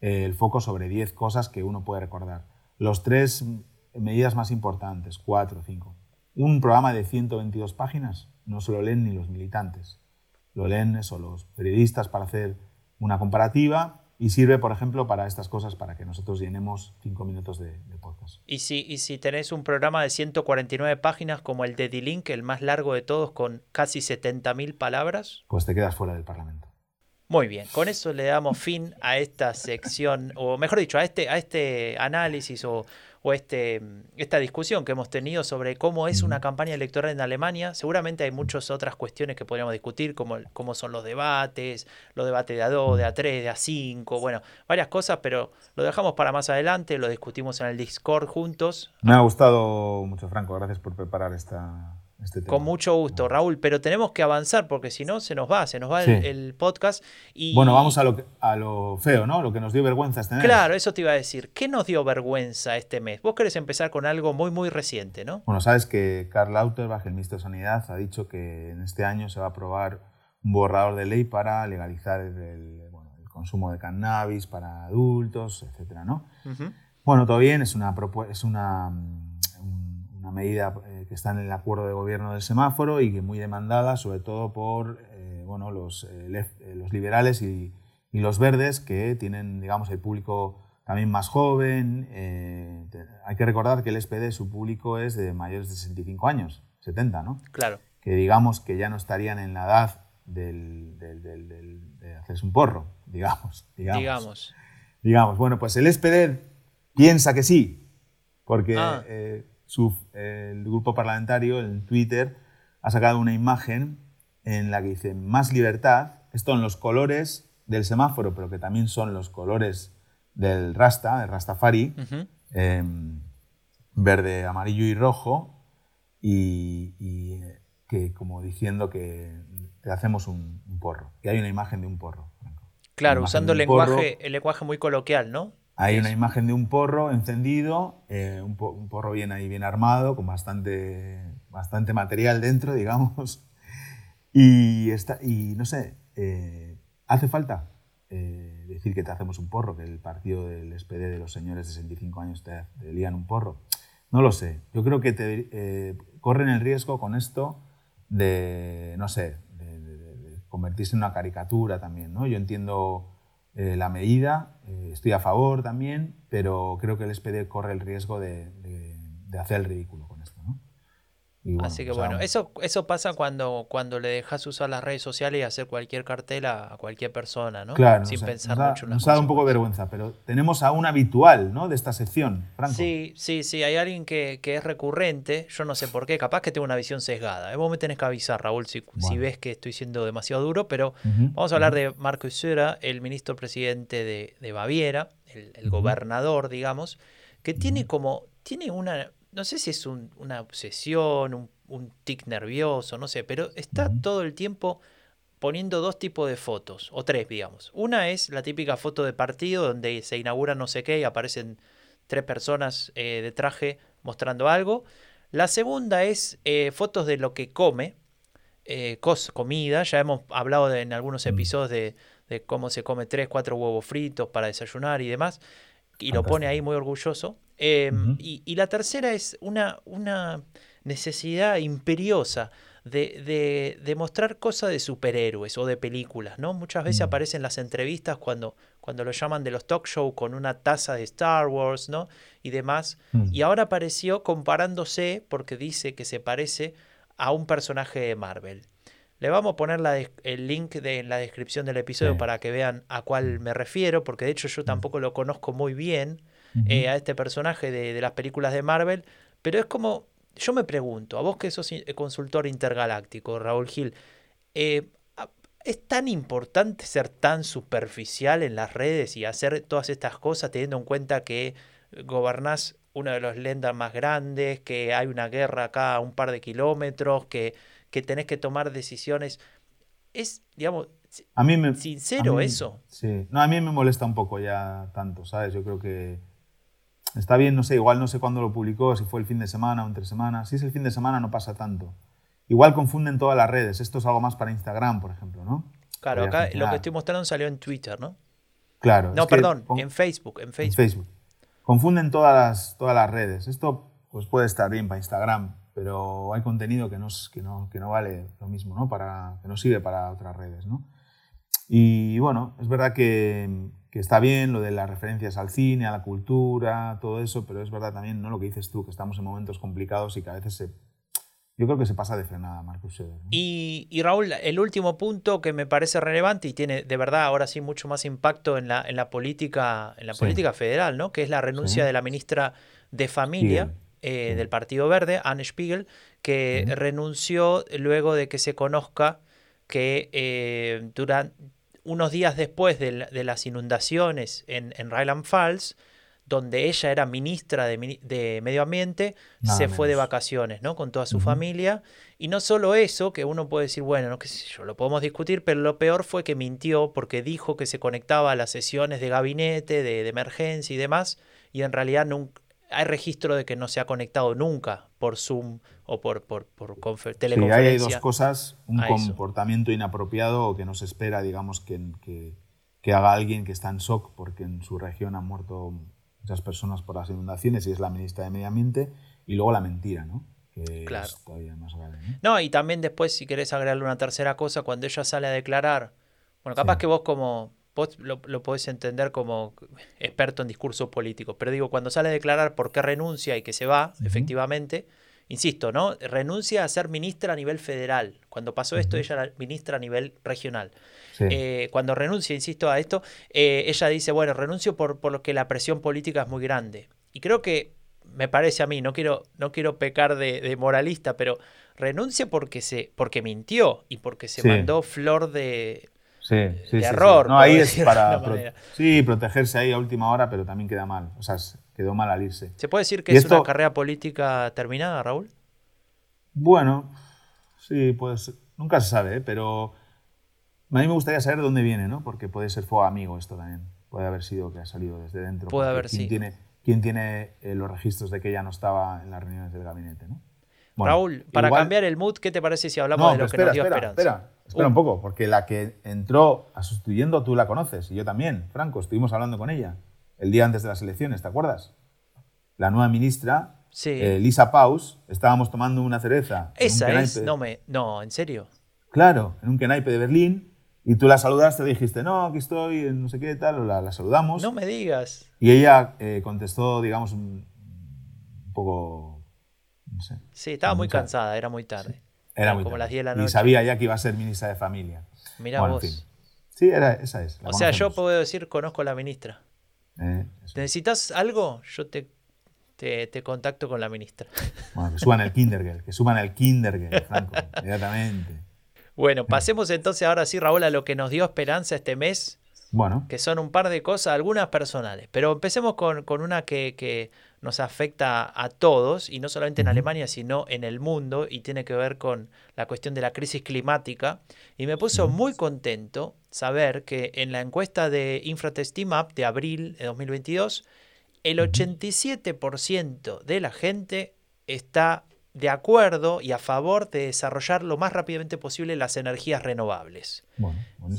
eh, el foco sobre 10 cosas que uno puede recordar. Los tres medidas más importantes, cuatro, cinco. Un programa de 122 páginas, no se lo leen ni los militantes. Lo leen eso los periodistas para hacer una comparativa y sirve, por ejemplo, para estas cosas, para que nosotros llenemos cinco minutos de, podcast. ¿Y si, y si tenés un programa de 149 páginas como el de D-Link, el más largo de todos, con casi 70.000 palabras? Pues te quedas fuera del Parlamento. Muy bien, con eso le damos fin a esta sección, o mejor dicho, a este, a este análisis o, o este, esta discusión que hemos tenido sobre cómo es una campaña electoral en Alemania. Seguramente hay muchas otras cuestiones que podríamos discutir, como cómo son los debates, los debates de A2, de A3, de A5, bueno, varias cosas, pero lo dejamos para más adelante, lo discutimos en el Discord juntos. Me ha gustado mucho, Franco, gracias por preparar esta, este Con mucho gusto, Raúl, pero tenemos que avanzar porque si no se nos va, se nos va el, podcast. Y... Bueno, vamos a lo, a lo feo, ¿no? Lo que nos dio vergüenza este mes. Claro, eso te iba a decir. ¿Qué nos dio vergüenza este mes? Vos querés empezar con algo muy, muy reciente, ¿no? Bueno, sabes que Karl Lauterbach, el ministro de Sanidad, ha dicho que en este año se va a aprobar un borrador de ley para legalizar el, consumo de cannabis para adultos, etcétera, ¿no? Bueno, todo bien, es una, es una medida eh, que está en el acuerdo de gobierno del semáforo y que muy demandada, sobre todo por eh, bueno, los, eh, los, liberales y, y, los verdes, que tienen digamos, el público también más joven. hay que recordar que el SPD, su público es de mayores de 65 años, 70, ¿no? Claro. Que digamos que ya no estarían en la edad del, de hacerse un porro, digamos. Digamos. digamos. digamos. Bueno, pues el SPD piensa que sí, porque... Ah el grupo parlamentario en Twitter ha sacado una imagen en la que dice más libertad. Esto en los colores del semáforo, pero que también son los colores del Rasta, del Rastafari, em, verde, amarillo y rojo, y, que como diciendo que te hacemos un, porro, que hay una imagen de un porro. Claro, usando el lenguaje, el lenguaje muy coloquial, ¿no? Hay una imagen de un porro encendido, eh, un, porro bien ahí, bien armado, con bastante, bastante material dentro, digamos. Y, está, y no sé, eh, ¿hace falta eh, decir que te hacemos un porro, que el partido del SPD de los señores de 65 años te, te lían un porro? No lo sé. Yo creo que te, corren el riesgo con esto de, no sé, de, convertirse en una caricatura también. ¿no? Yo entiendo eh, la medida, eh, estoy a favor también, pero creo que el SPD corre el riesgo de, de hacer el ridículo. Así que bueno, eso, eso pasa cuando, cuando le dejas usar las redes sociales y hacer cualquier cartel a, cualquier persona, ¿no? Claro, Sin pensar mucho en Nos ha dado un poco de vergüenza, pero tenemos a un habitual, ¿no? De esta sección, Franco. Sí, sí, sí, hay alguien que, que es recurrente, yo no sé por qué, capaz que tengo una visión sesgada. ¿eh? Vos me tenés que avisar, Raúl, si, si ves que estoy siendo demasiado duro, pero vamos a hablar de Marco Söder, el ministro presidente de, de Baviera, el, el gobernador, digamos, que tiene como, tiene una no sé si es una obsesión, un, tic nervioso, no sé, pero está todo el tiempo poniendo dos tipos de fotos, o tres, digamos. Una es la típica foto de partido donde se inaugura no sé qué y aparecen tres personas eh, de traje mostrando algo. La segunda es eh, fotos de lo que come, eh, comida. Ya hemos hablado en algunos mm. episodios de, de, cómo se come tres, cuatro huevos fritos para desayunar y demás. Y lo pone ahí muy orgulloso. Em, y, la tercera es una, una necesidad imperiosa de, de, mostrar cosas de superhéroes o de películas, ¿no? Muchas veces mm. aparecen las entrevistas cuando, cuando lo llaman de los talk show con una taza de Star Wars, ¿no? Y demás. Mm. Y ahora apareció comparándose, porque dice que se parece a un personaje de Marvel. Le vamos a poner el link de, en la descripción del episodio para que vean a cuál me refiero, porque de hecho yo mm. tampoco lo conozco muy bien. Eh, a este personaje de, las películas de Marvel, pero es como, yo me pregunto, a vos que sos consultor intergaláctico, Raúl Gil, eh, ¿es tan importante ser tan superficial en las redes y hacer todas estas cosas teniendo en cuenta que gobernás uno de los lendas más grandes, que hay una guerra acá a un par de kilómetros, que, que tenés que tomar decisiones? Es, digamos, a mí me, sincero eso. Sí, no, a mí me molesta un poco ya tanto, ¿sabes? Yo creo que Está bien, no sé, igual no sé cuándo lo publicó, si fue el fin de semana o entre semanas. Si es el fin de semana no pasa tanto. Igual confunden todas las redes. Esto es algo más para Instagram, por ejemplo, ¿no? Claro, acá lo que estoy mostrando salió en Twitter, ¿no? Claro. No, perdón, en Facebook, en Facebook. Facebook. Confunden todas las, todas las redes. Esto pues puede estar bien para Instagram, pero hay contenido que no, que no, que no vale lo mismo, ¿no? Para, que no sirve para otras redes, ¿no? Y bueno, es verdad que, que está bien lo de las referencias al cine, a la cultura, todo eso, pero es verdad también ¿no? lo que dices tú, que estamos en momentos complicados y que a veces se, yo creo que se pasa de frenada Marcus y, Raúl, el último punto que me parece relevante y tiene de verdad ahora sí mucho más impacto en la, en la política, en la política federal, ¿no? que es la renuncia de la ministra de Familia eh, del Partido Verde, Anne Spiegel, que renunció luego de que se conozca que eh, durante unos días después de, las inundaciones en, en Ryland Falls, donde ella era ministra de, Medio Ambiente, se fue de vacaciones, ¿no? Con toda su familia. Y no solo eso, que uno puede decir, bueno, no qué sé yo, lo podemos discutir, pero lo peor fue que mintió porque dijo que se conectaba a las sesiones de gabinete, de, de emergencia y demás, y en realidad nunca, hay registro de que no se ha conectado nunca por Zoom o por, por, por teleconferencia. Sí, hay dos cosas, un comportamiento inapropiado o que no se espera, digamos, que, que, que, haga alguien que está en shock porque en su región han muerto muchas personas por las inundaciones y es la ministra de Medio Ambiente, y luego la mentira, ¿no? Que claro. Es todavía más grave, ¿no? ¿no? y también después, si querés agregarle una tercera cosa, cuando ella sale a declarar, bueno, capaz que vos como vos lo, lo, podés entender como experto en discurso político, pero digo, cuando sale a declarar por qué renuncia y que se va, efectivamente, insisto, ¿no? Renuncia a ser ministra a nivel federal. Cuando pasó esto, ella era ministra a nivel regional. Eh, cuando renuncia, insisto, a esto, eh, ella dice, bueno, renuncio por, por lo que la presión política es muy grande. Y creo que, me parece a mí, no quiero, no quiero pecar de, moralista, pero renuncia porque, se, porque mintió y porque se mandó flor de sí, sí, error. No, ahí es para sí, protegerse ahí a última hora, pero también queda mal. O sea, quedó mal al irse. ¿Se puede decir que es una carrera política terminada, Raúl? Bueno, sí, pues nunca se sabe, ¿eh? pero a mí me gustaría saber de dónde viene, ¿no? Porque puede ser fuego amigo esto también. puede haber sido que ha salido desde dentro. Puede haber, ¿quién sí. Tiene, ¿Quién tiene eh, los registros de que ella no estaba en las reuniones del gabinete? ¿no? Bueno, Raúl, para igual- cambiar el mood, ¿qué te parece si hablamos No, de lo que espera, nos dio espera, esperanza? espera, espera Uh, un poco, porque la que entró a sustituyendo tú la conoces y yo también, Franco, estuvimos hablando con ella el día antes de las elecciones, ¿te acuerdas? La nueva ministra, Sí. eh, Lisa Paus, estábamos tomando una cerveza. en un Esa es, no me, no, en serio. Claro, en un kenaipe de Berlín y tú la saludaste, le dijiste, no, aquí estoy, no sé qué tal, la, la saludamos. No me digas. Y ella eh, contestó, digamos, un, un poco, no sé. Sí, estaba muy mucha- cansada, era muy tarde. Era muy como tarde. las 10 de la Y noche. sabía ya que iba a ser ministra de Familia. Mirá Bueno, en vos. fin. Sí, era, esa es. la O sea, yo puedo decir, conozco a la ministra. Eh, ¿Necesitas algo? Yo te, te, te contacto con la ministra. bueno, que suban el Kindergel, que suban el Kindergel, Franco, inmediatamente. Bueno, pasemos entonces ahora sí, Raúl, a lo que nos dio esperanza este mes, Bueno, que son un par de cosas, algunas personales. Pero empecemos con, con una que, que nos afecta a todos, y no solamente en Alemania, sino en el mundo, y tiene que ver con la cuestión de la crisis climática. Y me puso muy contento saber que en la encuesta de Infratestimap de abril de 2022, el 87% de la gente está de acuerdo y a favor de desarrollar lo más rápidamente posible las energías renovables. bueno.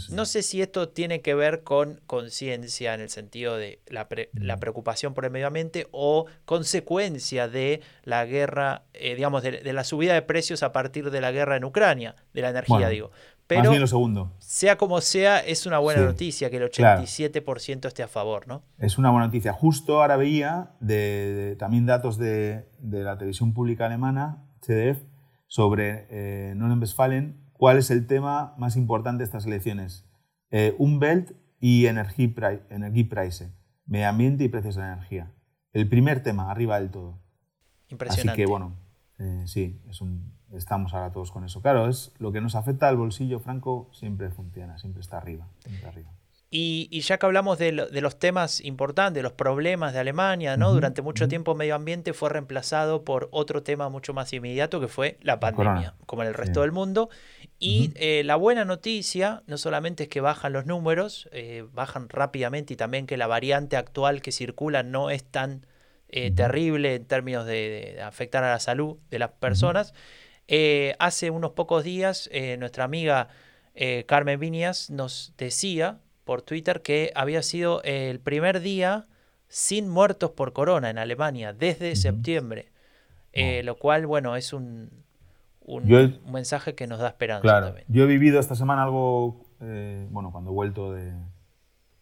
No sé si esto tiene que ver con conciencia en el sentido de la, pre- la preocupación por el medio ambiente o consecuencia de la guerra, eh, digamos, de, de la subida de precios a partir de la guerra en Ucrania, de la energía, Bueno, digo. Más Pero bien lo segundo. sea como sea, es una buena Sí, noticia que el claro. 87% esté a favor, ¿no? Es una buena noticia. Justo ahora veía de, de- también datos de, de la televisión pública alemana, CDF, sobre eh, Norden-Westfalen, cuál es el tema más importante de estas elecciones. Eh, Umwelt y Energiepre- Energiepreise, medio ambiente y precios de la energía. El primer tema, arriba del todo. Impresionante. Así que bueno, eh, sí, es un- estamos ahora todos con eso. Claro, es lo que nos afecta al bolsillo, Franco, siempre funciona, siempre está arriba. siempre arriba. Y, y ya que hablamos de, lo- de los temas importantes, los problemas de Alemania, ¿no? Durante mucho tiempo medio ambiente fue reemplazado por otro tema mucho más inmediato que fue la pandemia, corona. como en el resto Sí. del mundo. Y eh, la buena noticia no solamente es que bajan los números, eh, bajan rápidamente y también que la variante actual que circula no es tan eh, terrible en términos de, de afectar a la salud de las personas. Eh, hace unos pocos días eh, nuestra amiga eh, Carmen Viñas nos decía por Twitter que había sido el primer día sin muertos por corona en Alemania desde septiembre. Lo cual, bueno, es un, un, Yo- un mensaje que nos da esperanza Claro, también. yo he vivido esta semana algo, bueno, cuando he vuelto de,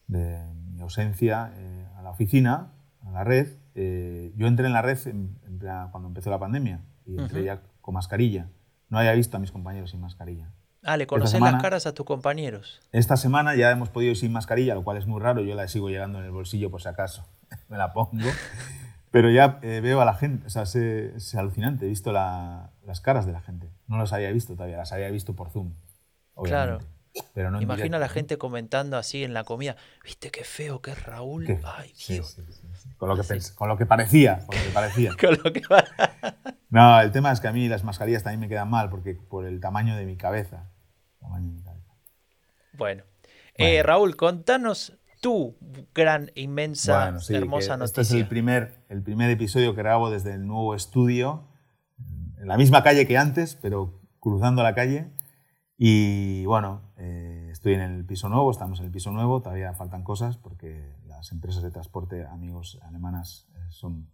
de mi ausencia a la oficina, a la red, eh, yo entré en la red en- en plena- cuando empezó la pandemia y entré ya con mascarilla. No había visto a mis compañeros sin mascarilla. Ah, le semana- las caras a tus compañeros. Esta semana ya hemos podido ir sin mascarilla, lo cual es muy raro. Yo la sigo llegando en el bolsillo por si acaso. Me la pongo. Pero ya eh, veo a la gente, o sea, es, alucinante. He visto la- las caras de la gente. No las había visto todavía, las había visto por Zoom. Obviamente. Pero no Imagina a la gente comentando así en la comida. ¿Viste qué feo que es Raúl? ¿Qué? Ay, Dios. sí, sí, sí. Con, lo que con lo que parecía. Con lo que parecía. Con lo que No, el tema es que a mí las mascarillas también me quedan mal porque por el tamaño de mi cabeza. Tamaño de mi cabeza. Bueno. Eh, Raúl, contanos tu gran, inmensa, Bueno, sí, hermosa que Este es noticia. el primer, el primer episodio que grabo desde el nuevo estudio, en la misma calle que antes, pero cruzando la calle. Y bueno, eh, estoy en el piso nuevo, estamos en el piso nuevo, todavía faltan cosas porque las empresas de transporte, amigos alemanas, eh, son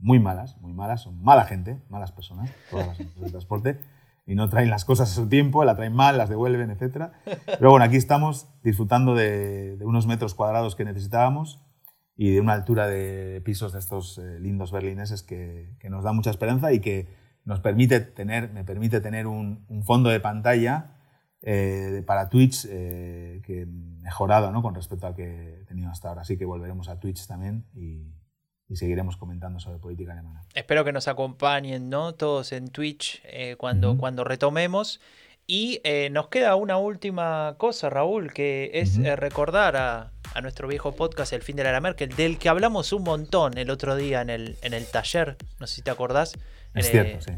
muy malas, muy malas, son mala gente, malas personas, todas las empresas de transporte, y no traen las cosas a su tiempo, la traen mal, las devuelven, etc. Pero bueno, aquí estamos disfrutando de, de unos metros cuadrados que necesitábamos y de una altura de pisos de estos eh, lindos berlineses que, que nos da mucha esperanza y que nos permite tener, me permite tener un, un fondo de pantalla eh, para Twitch eh, que mejorado ¿no? con respecto al que he tenido hasta ahora. Así que volveremos a Twitch también y, y seguiremos comentando sobre política alemana. Espero que nos acompañen, ¿no? Todos en Twitch eh, cuando, cuando retomemos. Y eh, nos queda una última cosa, Raúl, que es eh, recordar a, a nuestro viejo podcast El fin de la era Merkel, del que hablamos un montón el otro día en el, en el taller, no sé si te acordás. Es cierto, sí.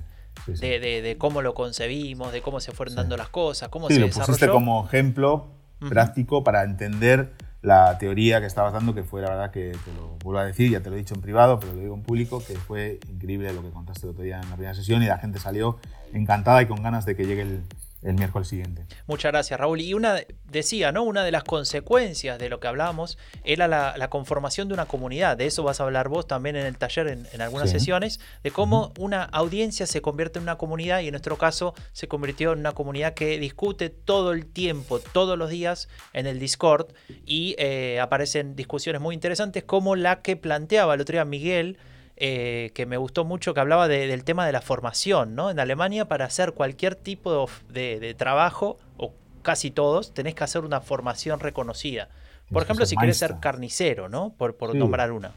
Sí, sí. De, de- de cómo lo concebimos, de cómo se fueron dando las cosas, cómo se lo desarrolló. pusiste como ejemplo práctico para entender la teoría que estabas dando, que fue la verdad que te lo vuelvo a decir, ya te lo he dicho en privado, pero lo digo en público, que fue increíble lo que contaste el otro día en la primera sesión y la gente salió encantada y con ganas de que llegue el, el miércoles siguiente. Muchas gracias, Raúl. Y una decía, ¿no? Una de las consecuencias de lo que hablábamos era la, conformación de una comunidad. De eso vas a hablar vos también en el taller, en, algunas sesiones, de cómo una audiencia se convierte en una comunidad y en nuestro caso se convirtió en una comunidad que discute todo el tiempo, todos los días en el Discord y eh, aparecen discusiones muy interesantes como la que planteaba el otro día Miguel eh, que me gustó mucho, que hablaba del tema de la formación, ¿no? En Alemania para hacer cualquier tipo de, trabajo, o casi todos, tenés que hacer una formación reconocida. Por ejemplo, si quieres ser carnicero, ¿no? Por, nombrar una.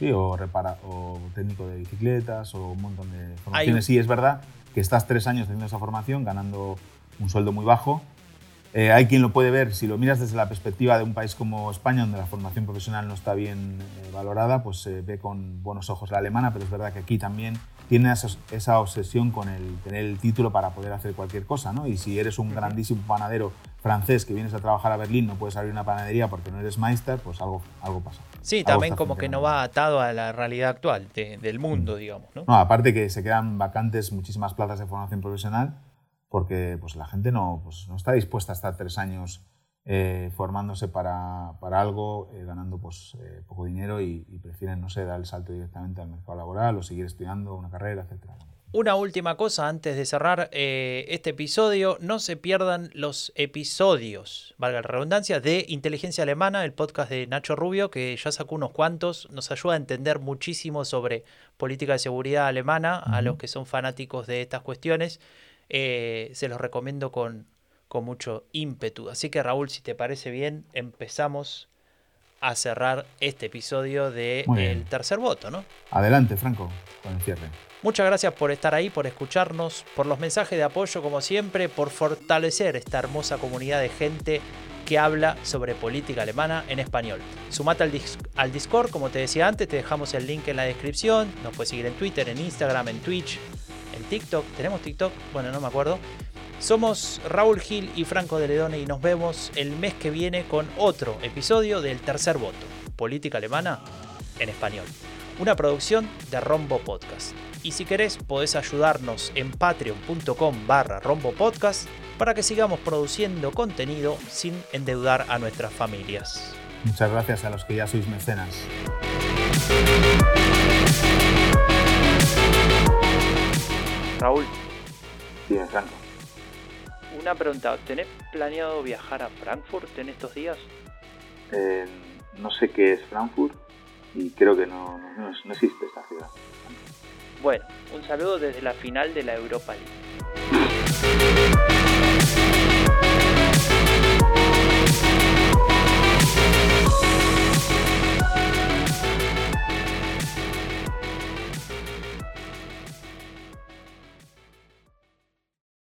Sí, o, repara, o técnico de bicicletas, o un montón de formaciones. Sí, es verdad que estás tres años teniendo esa formación, ganando un sueldo muy bajo, eh, hay quien lo puede ver, si lo miras desde la perspectiva de un país como España, donde la formación profesional no está bien eh, valorada, pues se ve con buenos ojos la alemana, pero es verdad que aquí también tiene esa, obsesión con el tener el título para poder hacer cualquier cosa, ¿no? Y si eres un grandísimo panadero francés que vienes a trabajar a Berlín, no puedes abrir una panadería porque no eres Meister, pues algo, algo pasa. Sí, también como que no va atado a la realidad actual del mundo, mm. digamos, ¿no? No, aparte que se quedan vacantes muchísimas plazas de formación profesional porque pues, la gente no, pues, no está dispuesta a estar tres años eh, formándose para, para algo, eh, ganando pues, eh, poco dinero y, prefieren, no sé, dar el salto directamente al mercado laboral o seguir estudiando una carrera, etc. Una última cosa antes de cerrar este episodio, no se pierdan los episodios, valga la redundancia, de Inteligencia Alemana, el podcast de Nacho Rubio, que ya sacó unos cuantos, nos ayuda a entender muchísimo sobre política de seguridad alemana, a los que son fanáticos de estas cuestiones. Eh, se los recomiendo con, con mucho ímpetu. Así que Raúl, si te parece bien, empezamos a cerrar este episodio de El Tercer Voto, ¿no? Adelante, Franco, con el cierre. Muchas gracias por estar ahí, por escucharnos, por los mensajes de apoyo como siempre, por fortalecer esta hermosa comunidad de gente que habla sobre política alemana en español. Sumate al, al Discord, como te decía antes, te dejamos el link en la descripción, nos puedes seguir en Twitter, en Instagram, en Twitch, en TikTok. ¿Tenemos TikTok? Bueno, no me acuerdo. Somos Raúl Gil y Franco de Ledone y nos vemos el mes que viene con otro episodio del Tercer Voto, Política Alemana en Español. Una producción de Rombo Podcast. Y si querés, podés ayudarnos en patreon.com barra Rombo Podcast para que sigamos produciendo contenido sin endeudar a nuestras familias. Muchas gracias a los que ya sois mecenas. Raúl. Bien, Franco. Una pregunta, ¿tenés planeado viajar a Frankfurt en estos días? Eh, no sé qué es Frankfurt y creo que no, no, no existe esta ciudad. Bueno, un saludo desde la final de la Europa League.